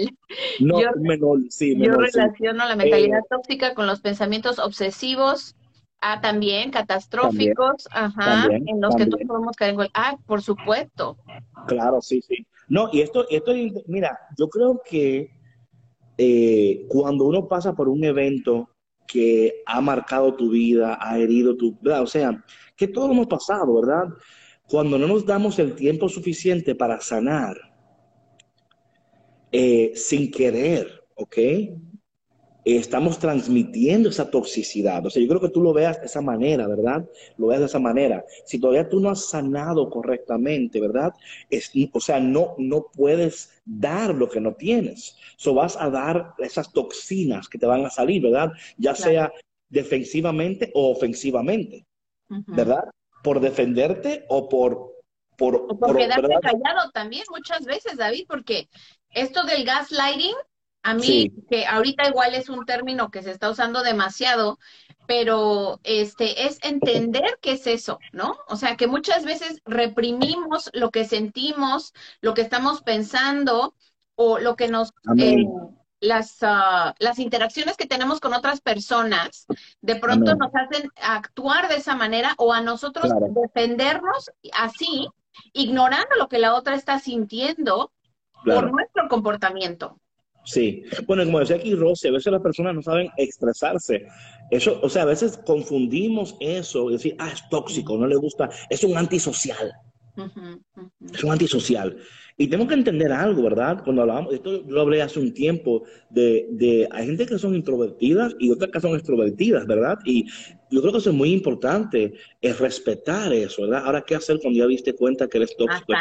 No, un menol, sí. yo relaciono la mentalidad eh, tóxica con los pensamientos obsesivos, ah, también catastróficos, ajá, en los que todos podemos caer en Ah, por supuesto. Claro, sí, sí. No, y esto, esto mira, yo creo que eh, cuando uno pasa por un evento que ha marcado tu vida, ha herido tu vida, o sea, que todos hemos pasado, ¿verdad? Cuando no nos damos el tiempo suficiente para sanar, eh, sin querer, ¿ok? Estamos transmitiendo esa toxicidad. O sea, yo creo que tú lo veas de esa manera, ¿verdad? Lo veas de esa manera. Si todavía tú no has sanado correctamente, ¿verdad? o sea, no, no puedes dar lo que no tienes. So vas a dar esas toxinas que te van a salir, ¿verdad? Ya sea defensivamente o ofensivamente, ¿verdad? Por defenderte o por... Por, o por, quedarte callado también muchas veces, David, porque esto del gaslighting, a mí, que ahorita igual es un término que se está usando demasiado, pero este es entender qué es eso, ¿no? O sea, que muchas veces reprimimos lo que sentimos, lo que estamos pensando o lo que nos eh, las ah, las interacciones que tenemos con otras personas de pronto nos hacen actuar de esa manera o a nosotros defendernos así, ignorando lo que la otra está sintiendo por nuestro comportamiento. Sí, bueno, como decía aquí Rosy, a veces las personas no saben expresarse. Eso, o sea, a veces confundimos eso, decir, ah, es tóxico, no le gusta, es un antisocial. Es un antisocial. Y tengo que entender algo, ¿verdad? Cuando hablamos, esto yo hablé hace un tiempo de, de, hay gente que son introvertidas y otras que son extrovertidas, ¿verdad? Y yo creo que eso es muy importante, es respetar eso, ¿verdad? Ahora, ¿qué hacer cuando ya viste cuenta que eres tóxico?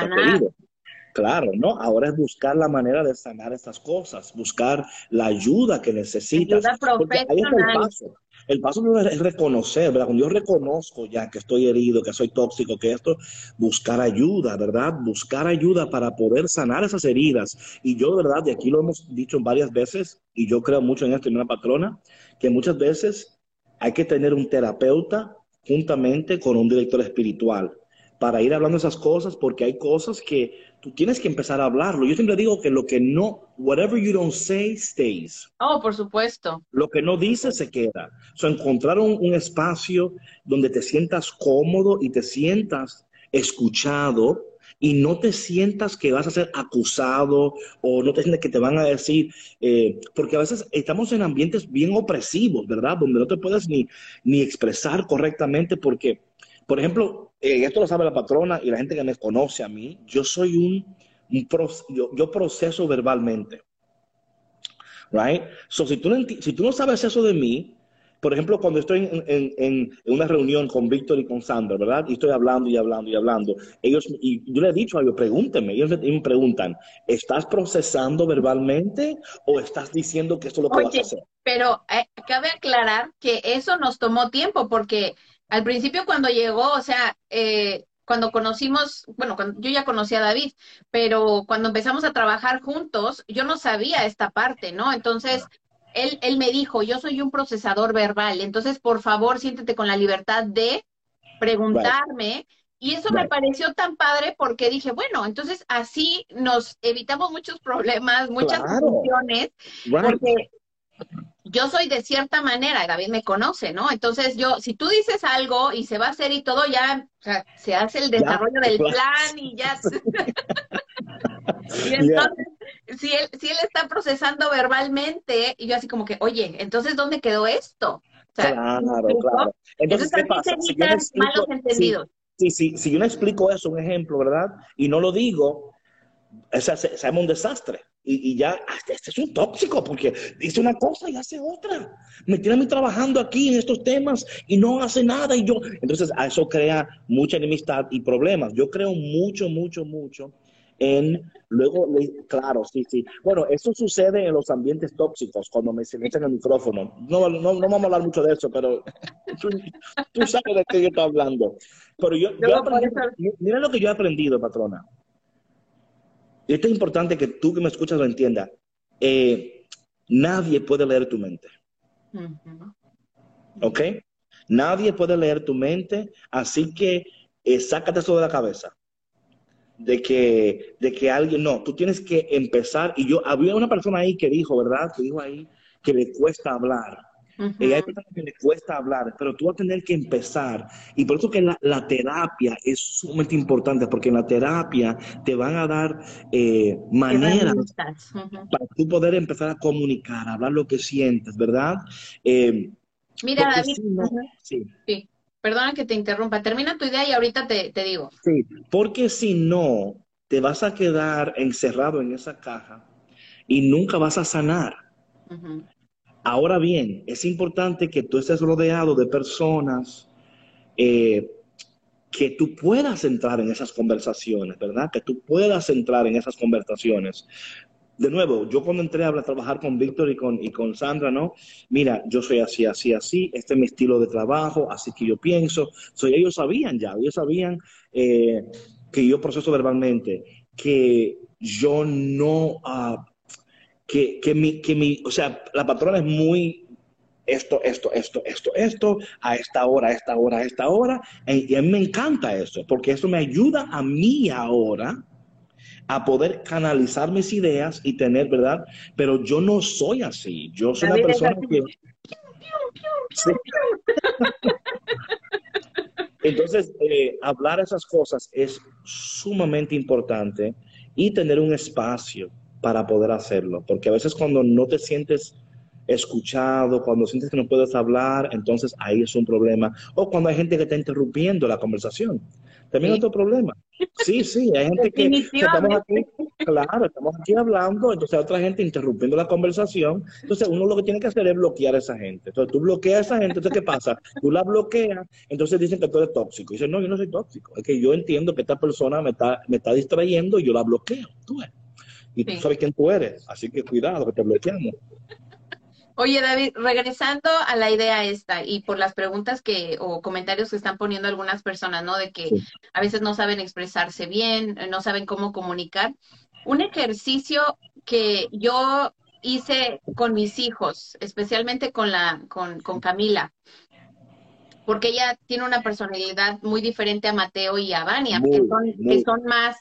Claro, ¿no? Ahora es buscar la manera de sanar estas cosas, buscar la ayuda que necesitas. Ayuda ahí el paso. El paso es reconocer, ¿verdad? Cuando yo reconozco ya que estoy herido, que soy tóxico, que esto, buscar ayuda, ¿verdad? Buscar ayuda para poder sanar esas heridas. Y yo, ¿verdad? Y aquí lo hemos dicho varias veces, y yo creo mucho en esto, en una patrona, que muchas veces hay que tener un terapeuta juntamente con un director espiritual para ir hablando esas cosas, porque hay cosas que tú tienes que empezar a hablarlo. Yo siempre digo que lo que no, whatever you don't say, stays. Oh, por supuesto. Lo que no dices se queda. O sea, encontrar un, espacio donde te sientas cómodo y te sientas escuchado y no te sientas que vas a ser acusado o no te sientas que te van a decir, eh, porque a veces estamos en ambientes bien opresivos, ¿verdad? Donde no te puedes ni, ni expresar correctamente porque, por ejemplo, eh, esto lo sabe la patrona y la gente que me conoce a mí, yo soy un, yo, proceso verbalmente. Right? So, si tú, no, si tú no sabes eso de mí, por ejemplo, cuando estoy en, una reunión con Víctor y con Sandra, ¿verdad? Y estoy hablando y hablando y hablando. Ellos, y yo les he dicho a ellos, pregúntenme, ellos me preguntan, ¿estás procesando verbalmente o estás diciendo que esto es lo que vas a hacer? Pero eh, cabe aclarar que eso nos tomó tiempo porque al principio cuando llegó, o sea, eh, cuando conocimos, bueno, cuando, yo ya conocí a David, pero cuando empezamos a trabajar juntos, yo no sabía esta parte, ¿no? Entonces, él, él me dijo, yo soy un procesador verbal, entonces, por favor, siéntete con la libertad de preguntarme. Y eso me pareció tan padre porque dije, bueno, entonces así nos evitamos muchos problemas, muchas confusiones, porque yo soy de cierta manera, David me conoce, ¿no? Entonces yo, si tú dices algo y se va a hacer y todo, ya o sea, se hace el desarrollo del plan y ya. y entonces, si, él, si él está procesando verbalmente, y yo así como que, oye, entonces, ¿dónde quedó esto? claro, claro. Entonces, ¿qué pasa? malos entendidos. sí, sí, si yo no explico eso, un ejemplo, ¿verdad? Y no lo digo, o sea, se, se un desastre. Y, y, ya, este, es un tóxico porque dice una cosa y hace otra. Me tiene a mí trabajando aquí en estos temas y no hace nada. Y yo, entonces, a eso crea mucha enemistad y problemas. Yo creo mucho, mucho, mucho en, luego, claro, sí, sí. Bueno, eso sucede en los ambientes tóxicos, cuando me silencian el micrófono. No, no, no vamos a hablar mucho de eso, pero tú, sabes de qué yo estoy hablando. Pero yo, mira lo que yo he aprendido, patrona. Y esto es importante que tú que me escuchas lo entiendas. Eh, nadie puede leer tu mente. ¿Ok? Nadie puede leer tu mente, así que eh, sácate eso de la cabeza de que, de que alguien, no, tú tienes que empezar, y yo, había una persona ahí que dijo, ¿verdad? Que dijo ahí que le cuesta hablar. Y hay personas que le cuesta hablar, pero tú vas a tener que empezar. Y por eso que la, terapia es sumamente importante, porque en la terapia te van a dar eh, maneras para tú poder empezar a comunicar, a hablar lo que sientes, ¿verdad? Eh, Mira, David, sí. sí. Perdona que te interrumpa. Termina tu idea y ahorita te, digo. Sí, porque si no, te vas a quedar encerrado en esa caja y nunca vas a sanar. Ahora bien, es importante que tú estés rodeado de personas eh, que tú puedas entrar en esas conversaciones, ¿verdad? Que tú puedas entrar en esas conversaciones de nuevo, yo cuando entré a trabajar con Víctor y con, y con Sandra, ¿no? Mira, yo soy así, así, así, este es mi estilo de trabajo, así que yo pienso. So, ellos sabían ya, ellos sabían eh, que yo proceso verbalmente, que yo no, uh, que, que, mi, que mi, o sea, la patrona es muy esto, esto, esto, esto, esto, a esta hora, a esta hora, a esta hora. Y a mí me encanta eso, porque eso me ayuda a mí ahora a poder canalizar mis ideas y tener, ¿verdad? Pero yo no soy así. Yo soy una persona que... Entonces, eh, hablar esas cosas es sumamente importante y tener un espacio para poder hacerlo, porque a veces cuando no te sientes escuchado, cuando sientes que no puedes hablar, entonces ahí es un problema. O cuando hay gente que está interrumpiendo la conversación. También otro problema. Sí, sí, hay gente que, estamos aquí, claro, estamos aquí hablando, entonces hay otra gente interrumpiendo la conversación. Entonces uno lo que tiene que hacer es bloquear a esa gente. Entonces tú bloqueas a esa gente, entonces ¿qué pasa? Tú la bloqueas, entonces dicen que tú eres tóxico. Y dicen, no, yo no soy tóxico. Es que yo entiendo que esta persona me está, me está distrayendo y yo la bloqueo. Tú Y tú sabes quién tú eres, así que cuidado que te bloqueamos. Oye, David, regresando a la idea esta y por las preguntas que o comentarios que están poniendo algunas personas, ¿no? De que a veces no saben expresarse bien, no saben cómo comunicar. Un ejercicio que yo hice con mis hijos, especialmente con la con, con Camila, porque ella tiene una personalidad muy diferente a Mateo y a Vania, que, son, que son más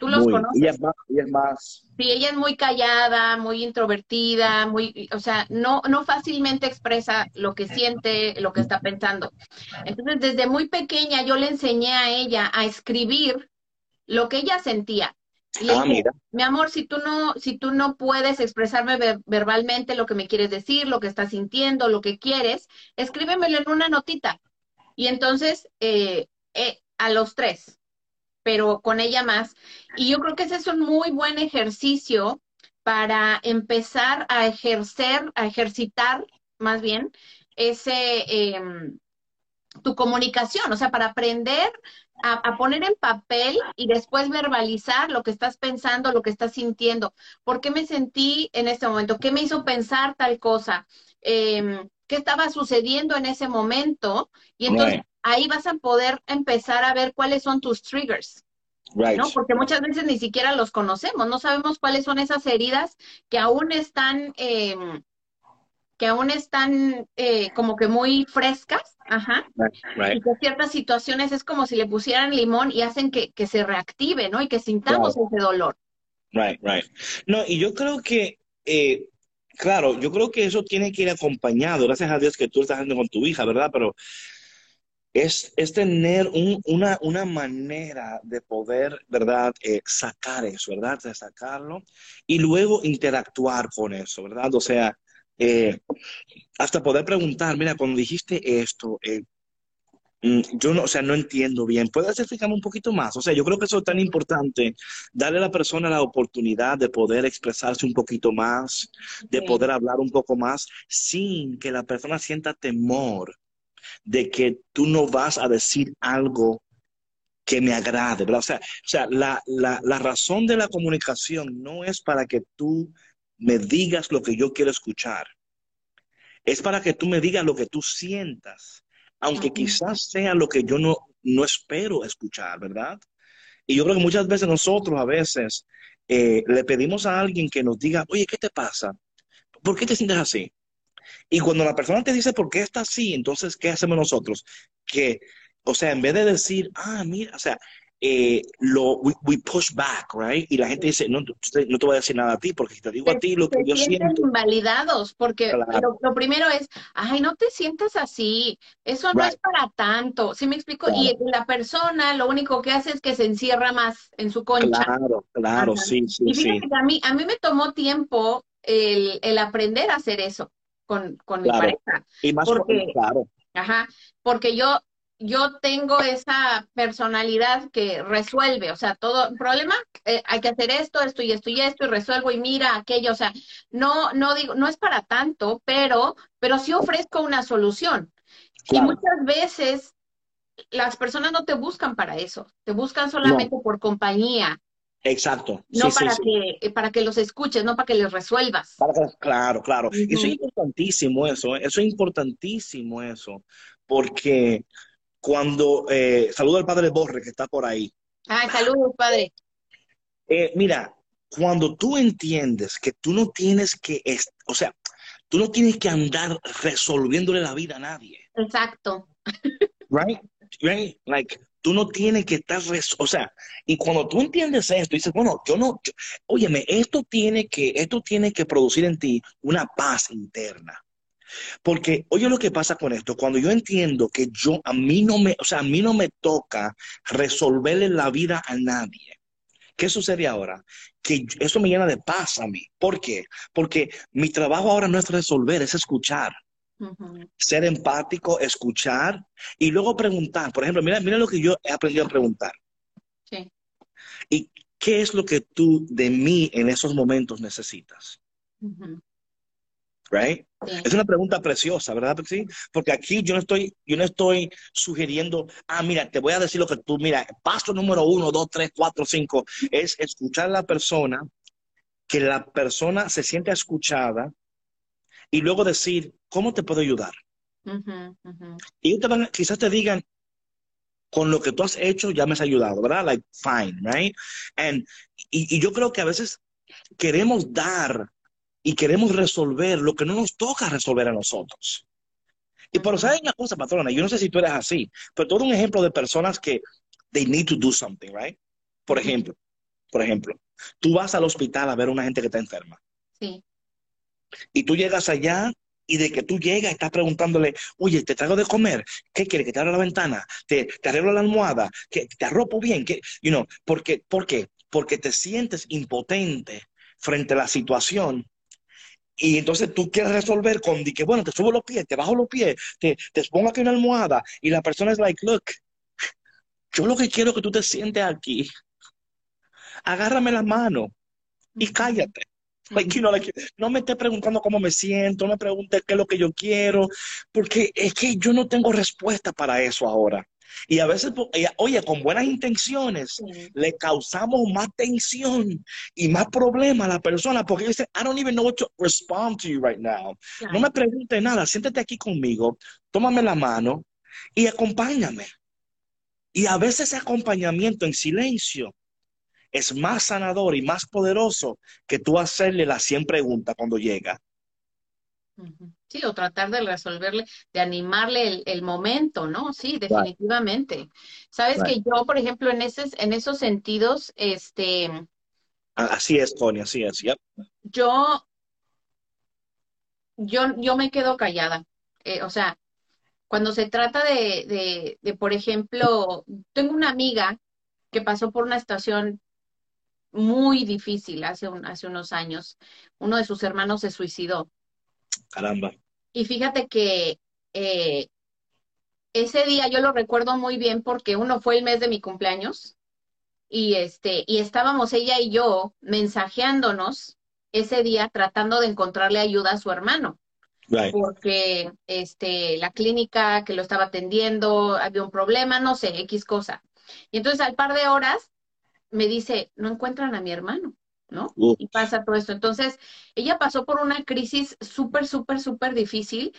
Tú los conoces. Ella es, más, ella es más. Sí, ella es muy callada, muy introvertida, muy, o sea, no, no fácilmente expresa lo que siente, lo que está pensando. Entonces, desde muy pequeña yo le enseñé a ella a escribir lo que ella sentía. Y ah, dije, mi amor, si tú no, si tú no puedes expresarme verbalmente lo que me quieres decir, lo que estás sintiendo, lo que quieres, escríbemelo en una notita. Y entonces, eh, eh, a los tres, pero con ella más. Y yo creo que ese es un muy buen ejercicio para empezar a ejercer, a ejercitar más bien ese em, tu comunicación, o sea, para aprender a, poner en papel y después verbalizar lo que estás pensando, lo que estás sintiendo. ¿Por qué me sentí en este momento? ¿Qué me hizo pensar tal cosa? Em, ¿Qué estaba sucediendo en ese momento? Y entonces ahí vas a poder empezar a ver cuáles son tus triggers. ¿no? Porque muchas veces ni siquiera los conocemos, no sabemos cuáles son esas heridas que aún están, em, que aún están eh, como que muy frescas, ajá, y que ciertas situaciones es como si le pusieran limón y hacen que, se reactive, ¿no? Y que sintamos ese dolor. Right, right. No, y yo creo que, eh, claro, yo creo que eso tiene que ir acompañado, gracias a Dios que tú estás haciendo con tu hija, ¿verdad? Pero es, tener una, una, manera de poder, ¿verdad?, eh, sacar eso, ¿verdad?, de sacarlo y luego interactuar con eso, ¿verdad? O sea, eh, hasta poder preguntar, mira, cuando dijiste esto, eh, Mm, yo no, o sea, no entiendo bien. ¿Puedes explicarme un poquito más? O sea, yo creo que eso es tan importante, darle a la persona la oportunidad de poder expresarse un poquito más, de poder hablar un poco más, sin que la persona sienta temor de que tú no vas a decir algo que me agrade, ¿verdad? O sea, o sea la, la, la razón de la comunicación no es para que tú me digas lo que yo quiero escuchar, es para que tú me digas lo que tú sientas aunque quizás sea lo que yo no, no espero escuchar, ¿verdad? Y yo creo que muchas veces nosotros a veces eh, le pedimos a alguien que nos diga, oye, ¿qué te pasa? ¿Por qué te sientes así? Y cuando la persona te dice por qué está así, entonces, ¿qué hacemos nosotros? Que, o sea, en vez de decir, ah, mira, o sea, eh, lo, we, push back, right? Y la gente dice, no, no te voy a decir nada a ti, porque si te digo a ti lo que yo siento... invalidados, porque lo, primero es, ay, no te sientas así, eso no es para tanto, ¿sí me explico? Y la persona lo único que hace es que se encierra más en su concha. Claro, claro, sí, sí, y sí. a mí, a mí me tomó tiempo el, el aprender a hacer eso con, con mi pareja. Y más porque, claro. Ajá, porque yo yo tengo esa personalidad que resuelve, o sea, todo problema, eh, hay que hacer esto, esto y esto y esto, y resuelvo y mira aquello, o sea, no, no digo, no es para tanto, pero, pero sí ofrezco una solución. Y muchas veces las personas no te buscan para eso, te buscan solamente por compañía. Exacto. No para, Que, eh, para que los escuches, no para que les resuelvas. claro, claro. Eso es importantísimo, eso. ¿eh? Eso es importantísimo, eso. Porque cuando, eh, saludo al padre Borre que está por ahí. Ah, saludos, padre. Eh, mira, cuando tú entiendes que tú no tienes que, o sea, tú no tienes que andar resolviéndole la vida a nadie. Exacto. Right? Right? Like, tú no tienes que estar, o sea, y cuando tú entiendes esto, dices, bueno, yo no, óyeme, esto tiene que, esto tiene que producir en ti una paz interna. Porque, oye lo que pasa con esto, cuando yo entiendo que yo, a mí no me, o sea, a mí no me toca resolverle la vida a nadie. ¿Qué sucede ahora? Que eso me llena de paz a mí. ¿Por qué? Porque mi trabajo ahora no es resolver, es escuchar. Ser empático, escuchar y luego preguntar. Por ejemplo, mira, mira lo que yo he aprendido a preguntar. Sí. ¿Y qué es lo que tú de mí en esos momentos necesitas? right? Es una pregunta preciosa, ¿verdad? Sí, porque aquí yo no estoy, yo no estoy sugiriendo, ah, mira, te voy a decir lo que tú, mira, paso número uno, dos, tres, cuatro, cinco, es escuchar a la persona, que la persona se siente escuchada y luego decir, ¿cómo te puedo ayudar? Y quizás te digan, con lo que tú has hecho ya me has ayudado, ¿verdad? Like, fine, right? And, y, y yo creo que a veces queremos dar y queremos resolver lo que no nos toca resolver a nosotros. Y por ¿sabes una cosa, patrona? Yo no sé si tú eres así, pero todo un ejemplo de personas que they need to do something, right? Por ejemplo, por ejemplo, tú vas al hospital a ver a una gente que está enferma. Sí. Y tú llegas allá y de que tú llegas estás preguntándole, oye, ¿te traigo de comer? ¿Qué quieres? ¿Que te abra la ventana? ¿Te, te arreglo la almohada? ¿Que te arropo bien? ¿Qué? You know, porque, ¿Por qué? Porque te sientes impotente frente a la situación y entonces tú quieres resolver con que, bueno, te subo los pies, te bajo los pies, te, te pongo aquí una almohada. Y la persona es like, look, yo lo que quiero es que tú te sientes aquí. Agárrame la mano y cállate. No me estés preguntando cómo me siento, no me preguntes qué es lo que yo quiero, porque es que yo no tengo respuesta para eso ahora. Y a veces, oye, con buenas intenciones, le causamos más tensión y más problemas a la persona porque dice, I don't even know what to respond to you right now. No me pregunte nada, siéntate aquí conmigo, tómame la mano y acompáñame. Y a veces ese acompañamiento en silencio es más sanador y más poderoso que tú hacerle las 100 preguntas cuando llega. Sí, o tratar de resolverle, de animarle el, momento, ¿no? Sí, definitivamente. Sabes que yo, por ejemplo, en, ese, en esos sentidos, este... Así es, Tony, así es, Yo, yo, yo me quedo callada. Eh, o sea, cuando se trata de, de, de, por ejemplo, tengo una amiga que pasó por una estación muy difícil hace, un, hace unos años. Uno de sus hermanos se suicidó. Caramba. Y fíjate que eh, ese día yo lo recuerdo muy bien porque uno fue el mes de mi cumpleaños y este y estábamos ella y yo mensajeándonos ese día tratando de encontrarle ayuda a su hermano. Porque este la clínica que lo estaba atendiendo había un problema, no sé, X cosa. Y entonces al par de horas me dice, "No encuentran a mi hermano." ¿no? Y pasa todo esto. Entonces, ella pasó por una crisis súper, súper, súper difícil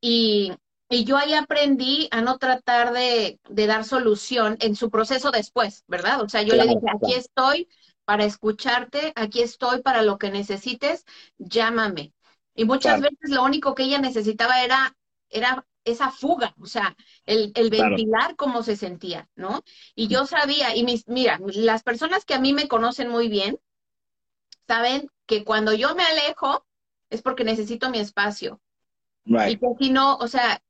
y, y, yo ahí aprendí a no tratar de, de, dar solución en su proceso después, ¿verdad? O sea, yo le dije, aquí estoy para escucharte, aquí estoy para lo que necesites, llámame. Y muchas veces lo único que ella necesitaba era, era esa fuga, o sea, el, el ventilar cómo se sentía, ¿no? Y yo sabía, y mis, mira, las personas que a mí me conocen muy bien, saben que cuando yo me alejo es porque necesito mi espacio. Y que si no, o sea,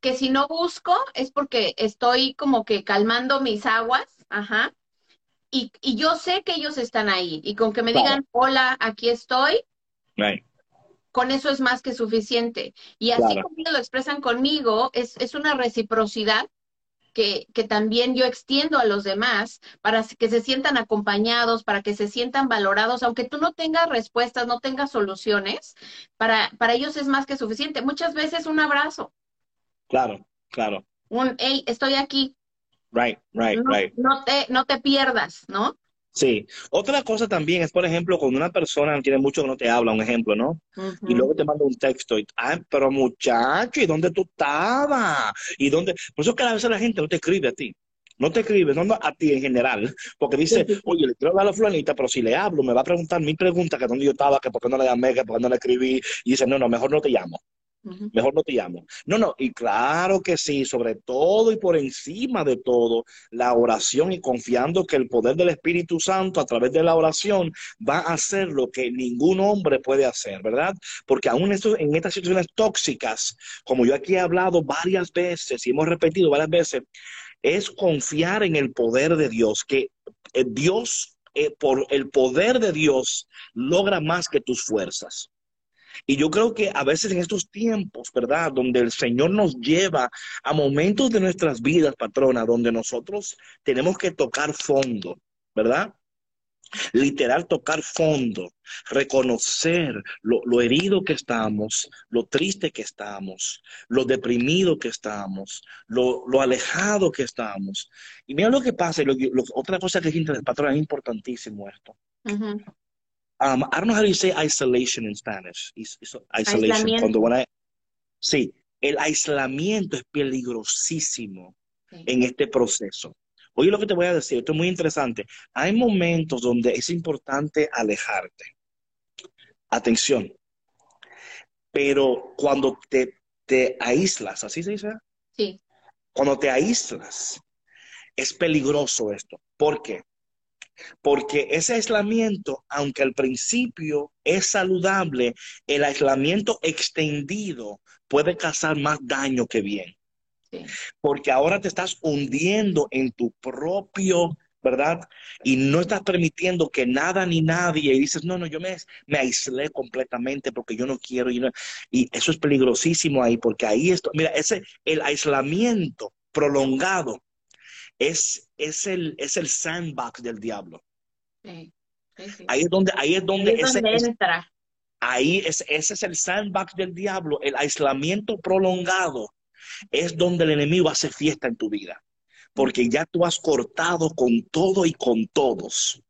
que si no busco es porque estoy como que calmando mis aguas, ajá. Y, y yo sé que ellos están ahí. Y con que me digan, hola, aquí estoy, con eso es más que suficiente. Y así como lo expresan conmigo, es, es una reciprocidad que, que, también yo extiendo a los demás para que se sientan acompañados, para que se sientan valorados, aunque tú no tengas respuestas, no tengas soluciones, para, para ellos es más que suficiente. Muchas veces un abrazo. Claro, claro. Un, hey, estoy aquí. Right, right, right. No te, no te pierdas, ¿no? Sí. Otra cosa también es, por ejemplo, cuando una persona tiene mucho que no te habla, un ejemplo, ¿no? Y luego te manda un texto y, ay, pero muchacho, ¿y dónde tú estabas? ¿Y dónde? Por eso cada vez la gente no te escribe a ti. No te escribe, no, a ti en general, porque dice, oye, le quiero hablar a la fulanita, pero si le hablo, me va a preguntar mi pregunta, que dónde yo estaba, que por qué no le llamé, que por qué no le escribí, y dice, no, no, mejor no te llamo. Mejor no te llamo. No, no, y claro que sí, sobre todo y por encima de todo, la oración y confiando que el poder del Espíritu Santo a través de la oración va a hacer lo que ningún hombre puede hacer, ¿verdad? Porque aún esto, en estas situaciones tóxicas, como yo aquí he hablado varias veces y hemos repetido varias veces, es confiar en el poder de Dios, que eh, Dios, eh, por el poder de Dios, logra más que tus fuerzas. Y yo creo que a veces en estos tiempos, ¿verdad? Donde el Señor nos lleva a momentos de nuestras vidas, patrona, donde nosotros tenemos que tocar fondo, ¿verdad? Literal tocar fondo, reconocer lo, herido que estamos, lo triste que estamos, lo deprimido que estamos, lo, alejado que estamos. Y mira lo que pasa, otra cosa que es, patrona, es importantísimo esto. Um, I don't know how you say isolation in Spanish. isolation. Cuando sí, el aislamiento es peligrosísimo en este proceso. Oye lo que te voy a decir, esto es muy interesante. Hay momentos donde es importante alejarte. Atención. Pero cuando te, te aíslas, ¿así se dice? Sí. Cuando te aíslas, es peligroso esto. ¿Por qué? Porque ese aislamiento, aunque al principio es saludable, el aislamiento extendido puede causar más daño que bien. Porque ahora te estás hundiendo en tu propio, ¿verdad? Y no estás permitiendo que nada ni nadie, y dices, no, no, yo me, me aislé completamente porque yo no quiero, y, y eso es peligrosísimo ahí, porque ahí esto, mira, ese, el aislamiento prolongado es, es, el, es el sandbox del diablo. Ahí es donde, ahí es donde, ese, ahí es, ese es el sandbox del diablo, el aislamiento prolongado es donde el enemigo hace fiesta en tu vida, porque ya tú has cortado con todo y con todos.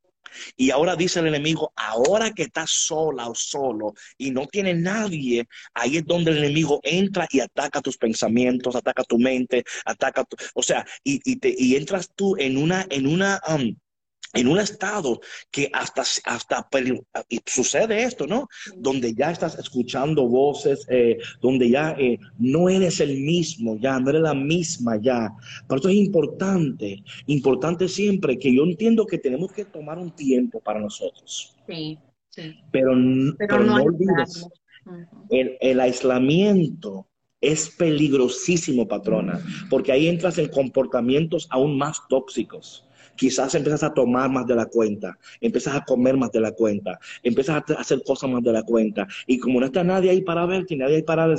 Y ahora dice el enemigo, ahora que estás sola o solo y no tiene nadie, ahí es donde el enemigo entra y ataca tus pensamientos, ataca tu mente, ataca tu, o sea, y, y, te, y entras tú en una, en una, um, en un estado que hasta, hasta y sucede esto, ¿no? Donde ya estás escuchando voces, eh, donde ya eh, no eres el mismo, ya no eres la misma ya. Por eso es importante, importante siempre que yo entiendo que tenemos que tomar un tiempo para nosotros. Sí, sí. Pero, pero, no, olvides, el, el aislamiento es peligrosísimo, patrona, porque ahí entras en comportamientos aún más tóxicos quizás empiezas a tomar más de la cuenta, empiezas a comer más de la cuenta, empiezas a hacer cosas más de la cuenta. Y como no está nadie ahí para verte, nadie ahí para...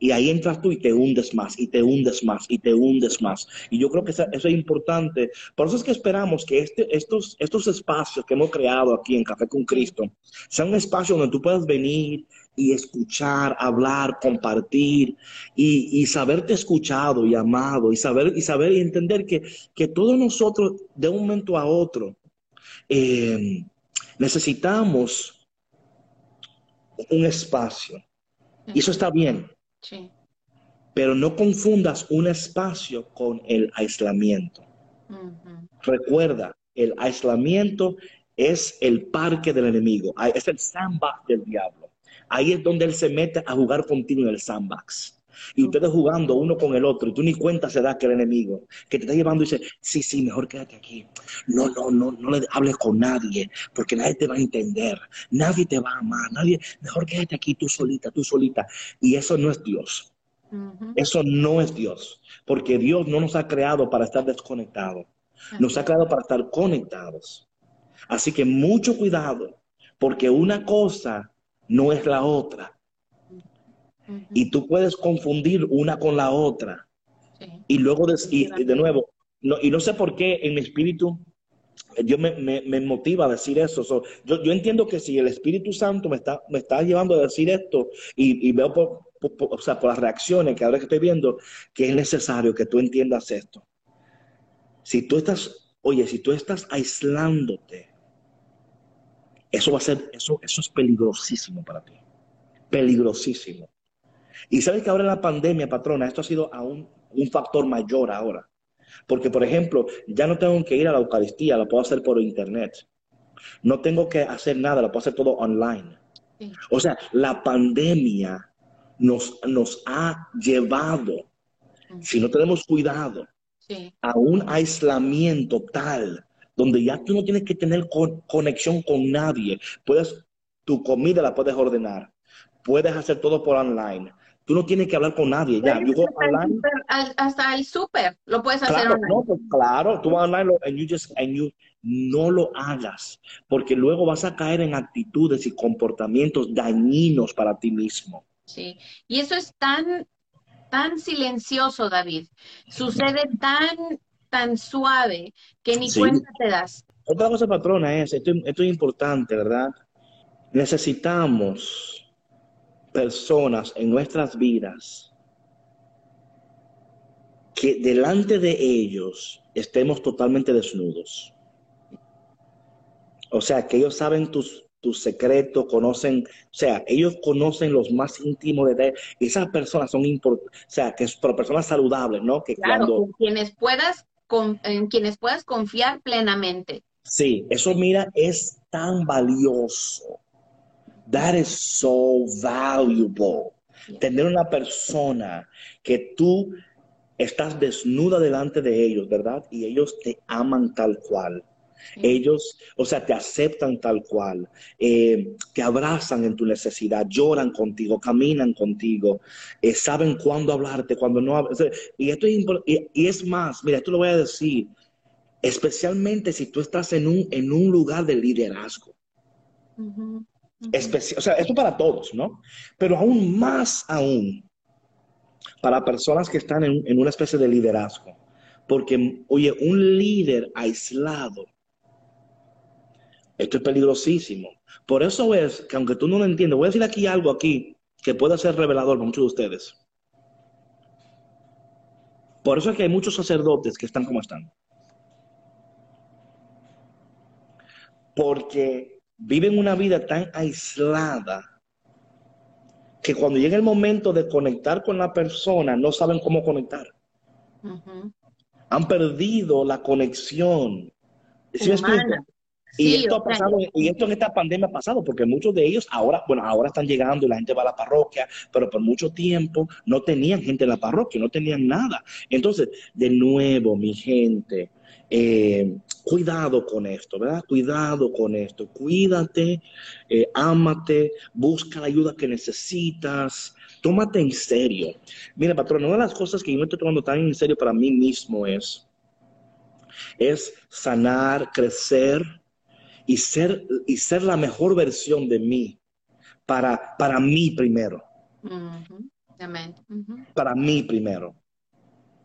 Y ahí entras tú y te hundes más, y te hundes más, y te hundes más. Y yo creo que eso, es importante. Por eso es que esperamos que este, estos, estos espacios que hemos creado aquí en Café con Cristo sean un espacio donde tú puedas venir y escuchar, hablar, compartir y, saberte escuchado y amado y saber y saber y entender que, que todos nosotros de un momento a otro eh, necesitamos un espacio. Y eso está bien. Pero no confundas un espacio con el aislamiento. Recuerda, el aislamiento es el parque del enemigo, es el sandbox del diablo. Ahí es donde él se mete a jugar contigo en el sandbox. Y ustedes jugando uno con el otro, y tú ni cuenta se da que el enemigo, que te está llevando y dice, sí, sí, mejor quédate aquí. No, no, no, no le hables con nadie, porque nadie te va a entender, nadie te va a amar, nadie, mejor quédate aquí tú solita, tú solita. Y eso no es Dios. Eso no es Dios, porque Dios no nos ha creado para estar desconectados, nos ha creado para estar conectados. Así que mucho cuidado, porque una cosa no es la otra. Y tú puedes confundir una con la otra. Y luego, de, de nuevo, no, y no sé por qué en mi espíritu, yo me, me, motiva a decir eso. yo, yo, entiendo que si el Espíritu Santo me está, me está llevando a decir esto y, veo por, o sea, por las reacciones que ahora que estoy viendo, que es necesario que tú entiendas esto. Si tú estás, oye, si tú estás aislándote, eso va a ser, eso, eso es peligrosísimo para ti. Peligrosísimo. Y sabes que ahora en la pandemia, patrona, esto ha sido aún un factor mayor ahora. Porque, por ejemplo, ya no tengo que ir a la Eucaristía, lo puedo hacer por internet. No tengo que hacer nada, lo puedo hacer todo online. O sea, la pandemia nos, nos ha llevado, si no tenemos cuidado, a un aislamiento tal donde ya tú no tienes que tener conexión con nadie. Puedes, tu comida la puedes ordenar, puedes hacer todo por online, Tú no tienes que hablar con nadie ya. hasta el súper lo puedes hacer online. Pues, claro, tú vas online and you just, and you, no lo hagas, porque luego vas a caer en actitudes y comportamientos dañinos para ti mismo. Sí, y eso es tan, tan silencioso, David. Sucede tan, tan suave que ni cuenta te das. Otra cosa, patrona, es, esto es importante, ¿verdad? Necesitamos personas en nuestras vidas que delante de ellos estemos totalmente desnudos. O sea, que ellos saben tus, tus secretos, conocen, o sea, ellos conocen los más íntimos de Esas personas son importantes, o sea, que son personas saludables, ¿no? Que claro, quienes puedas, con, en quienes puedas confiar plenamente. Sí, eso mira, es tan valioso. That is so valuable. Tener una persona que tú estás desnuda delante de ellos, ¿verdad? Y ellos te aman tal cual. Ellos, o sea, te aceptan tal cual, eh, te abrazan en tu necesidad, lloran contigo, caminan contigo, eh, saben cuándo hablarte, cuándo no. Y esto es y, y, es más, mira, esto lo voy a decir, especialmente si tú estás en un, en un lugar de liderazgo o sea, esto para todos, ¿no? Pero aún más aún para personas que están en, en una especie de liderazgo. Porque, oye, un líder aislado, esto es peligrosísimo. Por eso es que aunque tú no lo entiendes, voy a decir aquí algo aquí que puede ser revelador para muchos de ustedes. Por eso es que hay muchos sacerdotes que están como están. Porque viven una vida tan aislada que cuando llega el momento de conectar con la persona no saben cómo conectar. Han perdido la conexión. Y esto ha pasado, y esto en esta pandemia ha pasado, porque muchos de ellos ahora, bueno, ahora están llegando y la gente va a la parroquia, pero por mucho tiempo no tenían gente en la parroquia, no tenían nada. Entonces, de nuevo, mi gente, eh, cuidado con esto, ¿verdad? Cuidado con esto, cuídate, eh, ámate, busca la ayuda que necesitas, tómate en serio. Mira, patrón, una de las cosas que yo me estoy tomando tan en serio para mí mismo es, es sanar, crecer y ser, y ser la mejor versión de mí para, para mí primero. Para mí primero.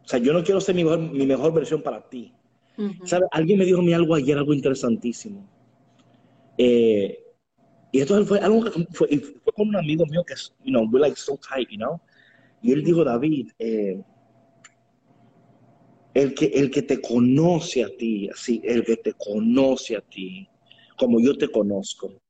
O sea, yo no quiero ser mi mejor, mi mejor versión para ti. Alguien me dijo a mí algo ayer, algo interesantísimo. Eh, y esto fue algo que fue, fue, con un amigo mío que es, you know, we're like so tight, you know. Y él dijo, David, eh, el, que, el que te conoce a ti, así, el que te conoce a ti, como yo te conozco,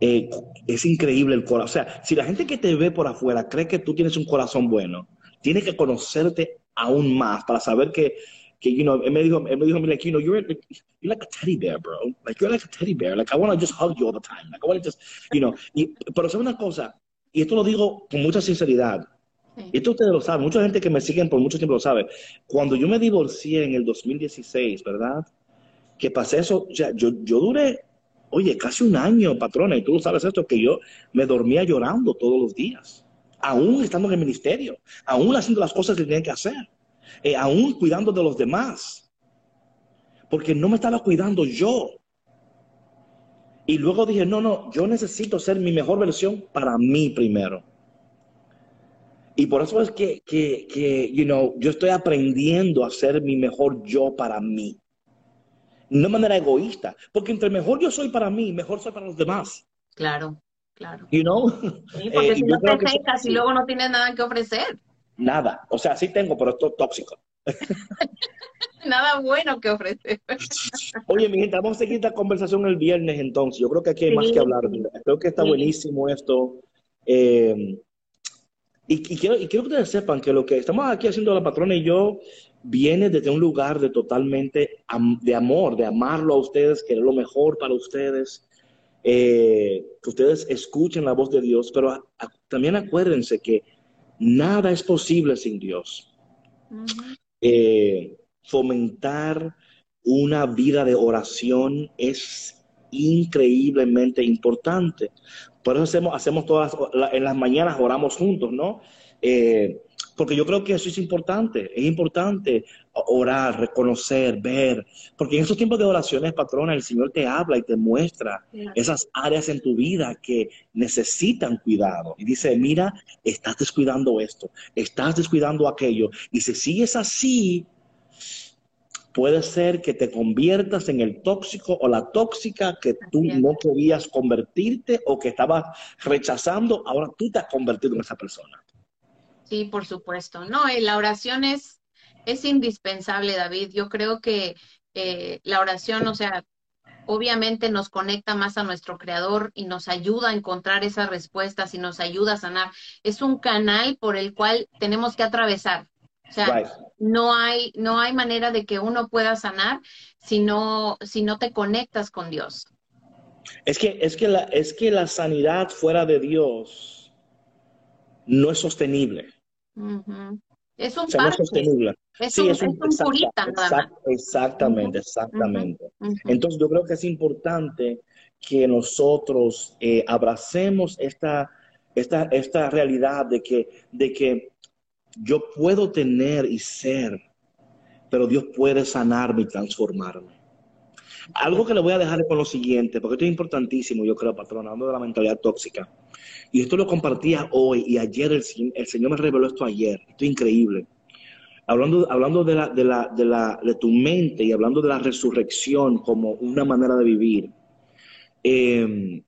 eh, es increíble el corazón. O sea, si la gente que te ve por afuera cree que tú tienes un corazón bueno, tiene que conocerte aún más para saber que, que you know, él me dijo, él me dijo, like, you know, you're, you're like a teddy bear, bro. Like, you're like a teddy bear. Like, I want to just hug you all the time. Like, I want to just, you know. Y, pero sabe una cosa, y esto lo digo con mucha sinceridad. Y esto ustedes lo saben, mucha gente que me siguen por mucho tiempo lo sabe. Cuando yo me divorcié en el 2016, ¿verdad? Que pasé eso, ya, yo, yo duré Oye, casi un año, patrona, y tú lo sabes esto, que yo me dormía llorando todos los días, aún estando en el ministerio, aún haciendo las cosas que tenía que hacer, eh, aún cuidando de los demás, porque no me estaba cuidando yo. Y luego dije, no, no, yo necesito ser mi mejor versión para mí primero. Y por eso es que, que, que you know, yo estoy aprendiendo a ser mi mejor yo para mí no de manera egoísta, porque entre mejor yo soy para mí, mejor soy para los demás. Claro, claro. You know? Sí, porque eh, si no te secas y luego no tienes nada que ofrecer. Nada, o sea, sí tengo, pero esto es tóxico. nada bueno que ofrecer. Oye, mi gente, vamos a seguir esta conversación el viernes entonces. Yo creo que aquí hay más que hablar. Creo que está buenísimo esto. Eh, y, quiero, y quiero que ustedes sepan que lo que estamos aquí haciendo la patrona y yo viene desde un lugar de totalmente de amor, de amarlo a ustedes, querer lo mejor para ustedes, eh, que ustedes escuchen la voz de Dios, pero también acuérdense que nada es posible sin Dios. Eh, fomentar una vida de oración es increíblemente importante. Por eso hacemos, hacemos todas, en las mañanas oramos juntos, ¿no? Eh, porque yo creo que eso es importante, es importante orar, reconocer, ver, porque en esos tiempos de oraciones, patrona, el Señor te habla y te muestra esas áreas en tu vida que necesitan cuidado. Y dice, mira, estás descuidando esto, estás descuidando aquello, y si sigues así, puede ser que te conviertas en el tóxico o la tóxica que tú no podías convertirte o que estabas rechazando, ahora tú te has convertido en esa persona. Sí, por supuesto. No, la oración es, es indispensable, David. Yo creo que eh, la oración, o sea, obviamente nos conecta más a nuestro creador y nos ayuda a encontrar esas respuestas y nos ayuda a sanar. Es un canal por el cual tenemos que atravesar. O sea, no hay, no hay manera de que uno pueda sanar si no, si no te conectas con Dios. Es que, es que la, es que la sanidad fuera de Dios no es sostenible. Es un no sostenible. Es un, es un, purita, Exactamente, exactamente. Entonces yo creo que es importante que nosotros eh, abracemos esta, esta, esta realidad de que, de que yo puedo tener y ser, pero Dios puede sanarme y transformarme. Algo que le voy a dejar con lo siguiente, porque esto es importantísimo, yo creo, patrón, hablando de la mentalidad tóxica. Y esto lo compartía hoy y ayer el, Señor me reveló esto ayer. Esto es increíble. Hablando, hablando de, la, de, la, de, la, de tu mente y hablando de la resurrección como una manera de vivir. Em,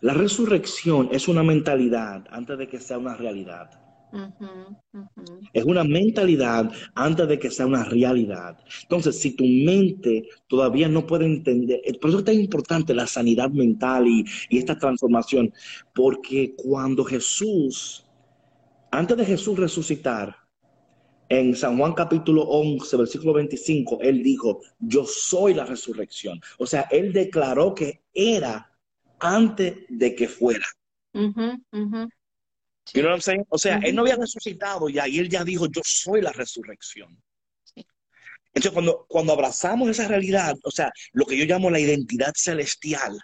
la resurrección es una mentalidad antes de que sea una realidad. Es una mentalidad antes de que sea una realidad. Entonces, si tu mente todavía no puede entender, por eso es tan importante la sanidad mental y, y esta transformación, porque cuando Jesús, antes de Jesús resucitar, en San Juan capítulo 11, versículo 25, él dijo, yo soy la resurrección. O sea, él declaró que era antes de que fuera. You know what I'm saying? O sea, él no había resucitado ya y él ya dijo, yo soy la resurrección. Entonces, cuando, cuando abrazamos esa realidad, o sea, lo que yo llamo la identidad celestial,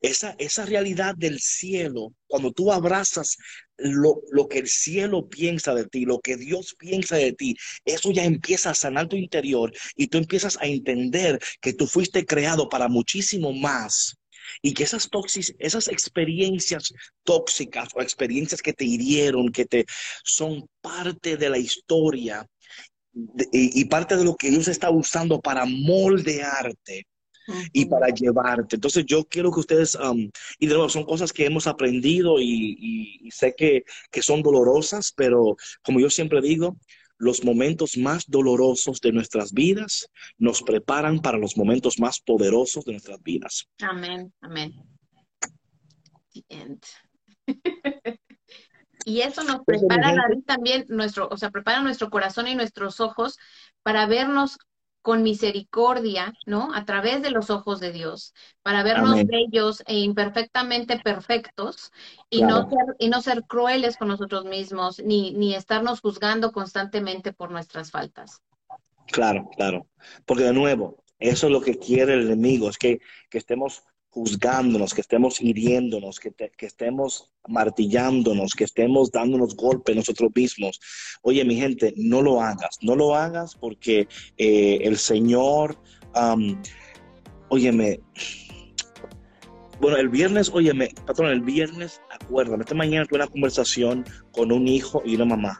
esa, esa realidad del cielo, cuando tú abrazas lo, lo, que el cielo piensa de ti, lo que Dios piensa de ti, eso ya empieza a sanar tu interior y tú empiezas a entender que tú fuiste creado para muchísimo más y que esas toxis, esas experiencias tóxicas o experiencias que te hirieron, que te son parte de la historia y, parte de lo que Dios está usando para moldearte y para llevarte. Entonces yo quiero que ustedes, um, y de nuevo, son cosas que hemos aprendido y, y sé que, que, son dolorosas, pero como yo siempre digo, los momentos más dolorosos de nuestras vidas nos preparan para los momentos más poderosos de nuestras vidas. Amén, amén. y eso nos prepara, también nuestro, o sea, prepara nuestro corazón y nuestros ojos para vernos con misericordia, ¿no? A través de los ojos de Dios, para vernos bellos e imperfectamente perfectos y, no ser, y no ser crueles con nosotros mismos, ni, ni estarnos juzgando constantemente por nuestras faltas. Claro, claro. Porque de nuevo, eso es lo que quiere el enemigo, es que, que estemos juzgándonos, que estemos hiriéndonos, que, que, estemos martillándonos, que estemos dándonos golpes nosotros mismos. Oye, mi gente, no lo hagas, no lo hagas porque eh, el Señor, um, óyeme, bueno, el viernes, óyeme, patrón, el viernes, acuérdame, esta mañana tuve una conversación con un hijo y una mamá.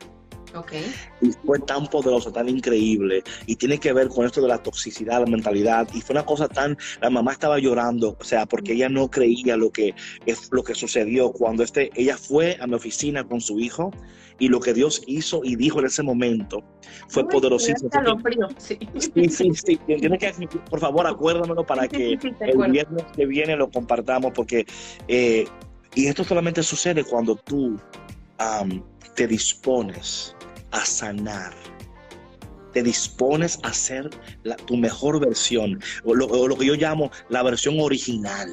Y fue tan poderoso, tan increíble. Y tiene que ver con esto de la toxicidad, la mentalidad. Y fue una cosa tan. La mamá estaba llorando, o sea, porque ella no creía lo que, es, lo que sucedió cuando este, ella fue a mi oficina con su hijo. Y lo que Dios hizo y dijo en ese momento fue poderosísimo. Sí. sí, sí, sí. Tiene que, por favor, acuérdamelo para que el viernes que viene lo compartamos, porque. Eh, y esto solamente sucede cuando tú te dispones a sanar. Te dispones a ser tu mejor versión, o lo, que yo llamo la versión original.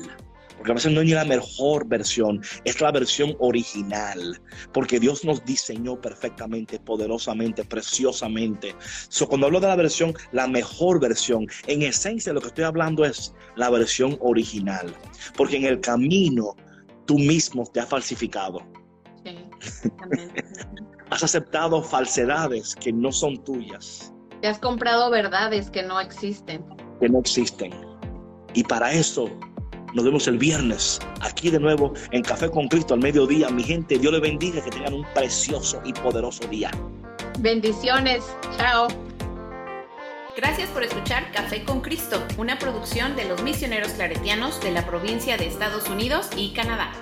Porque a veces no es ni la mejor versión, es la versión original. Porque Dios nos diseñó perfectamente, poderosamente, preciosamente. So, cuando hablo de la versión, la mejor versión, en esencia lo que estoy hablando es la versión original. Porque en el camino tú mismo te has falsificado. Has aceptado falsedades que no son tuyas. Te has comprado verdades que no existen. Que no existen. Y para eso nos vemos el viernes aquí de nuevo en Café con Cristo al mediodía. Mi gente, Dios les bendiga, que tengan un precioso y poderoso día. Bendiciones. Chao. Gracias por escuchar Café con Cristo, una producción de los misioneros claretianos de la provincia de Estados Unidos y Canadá.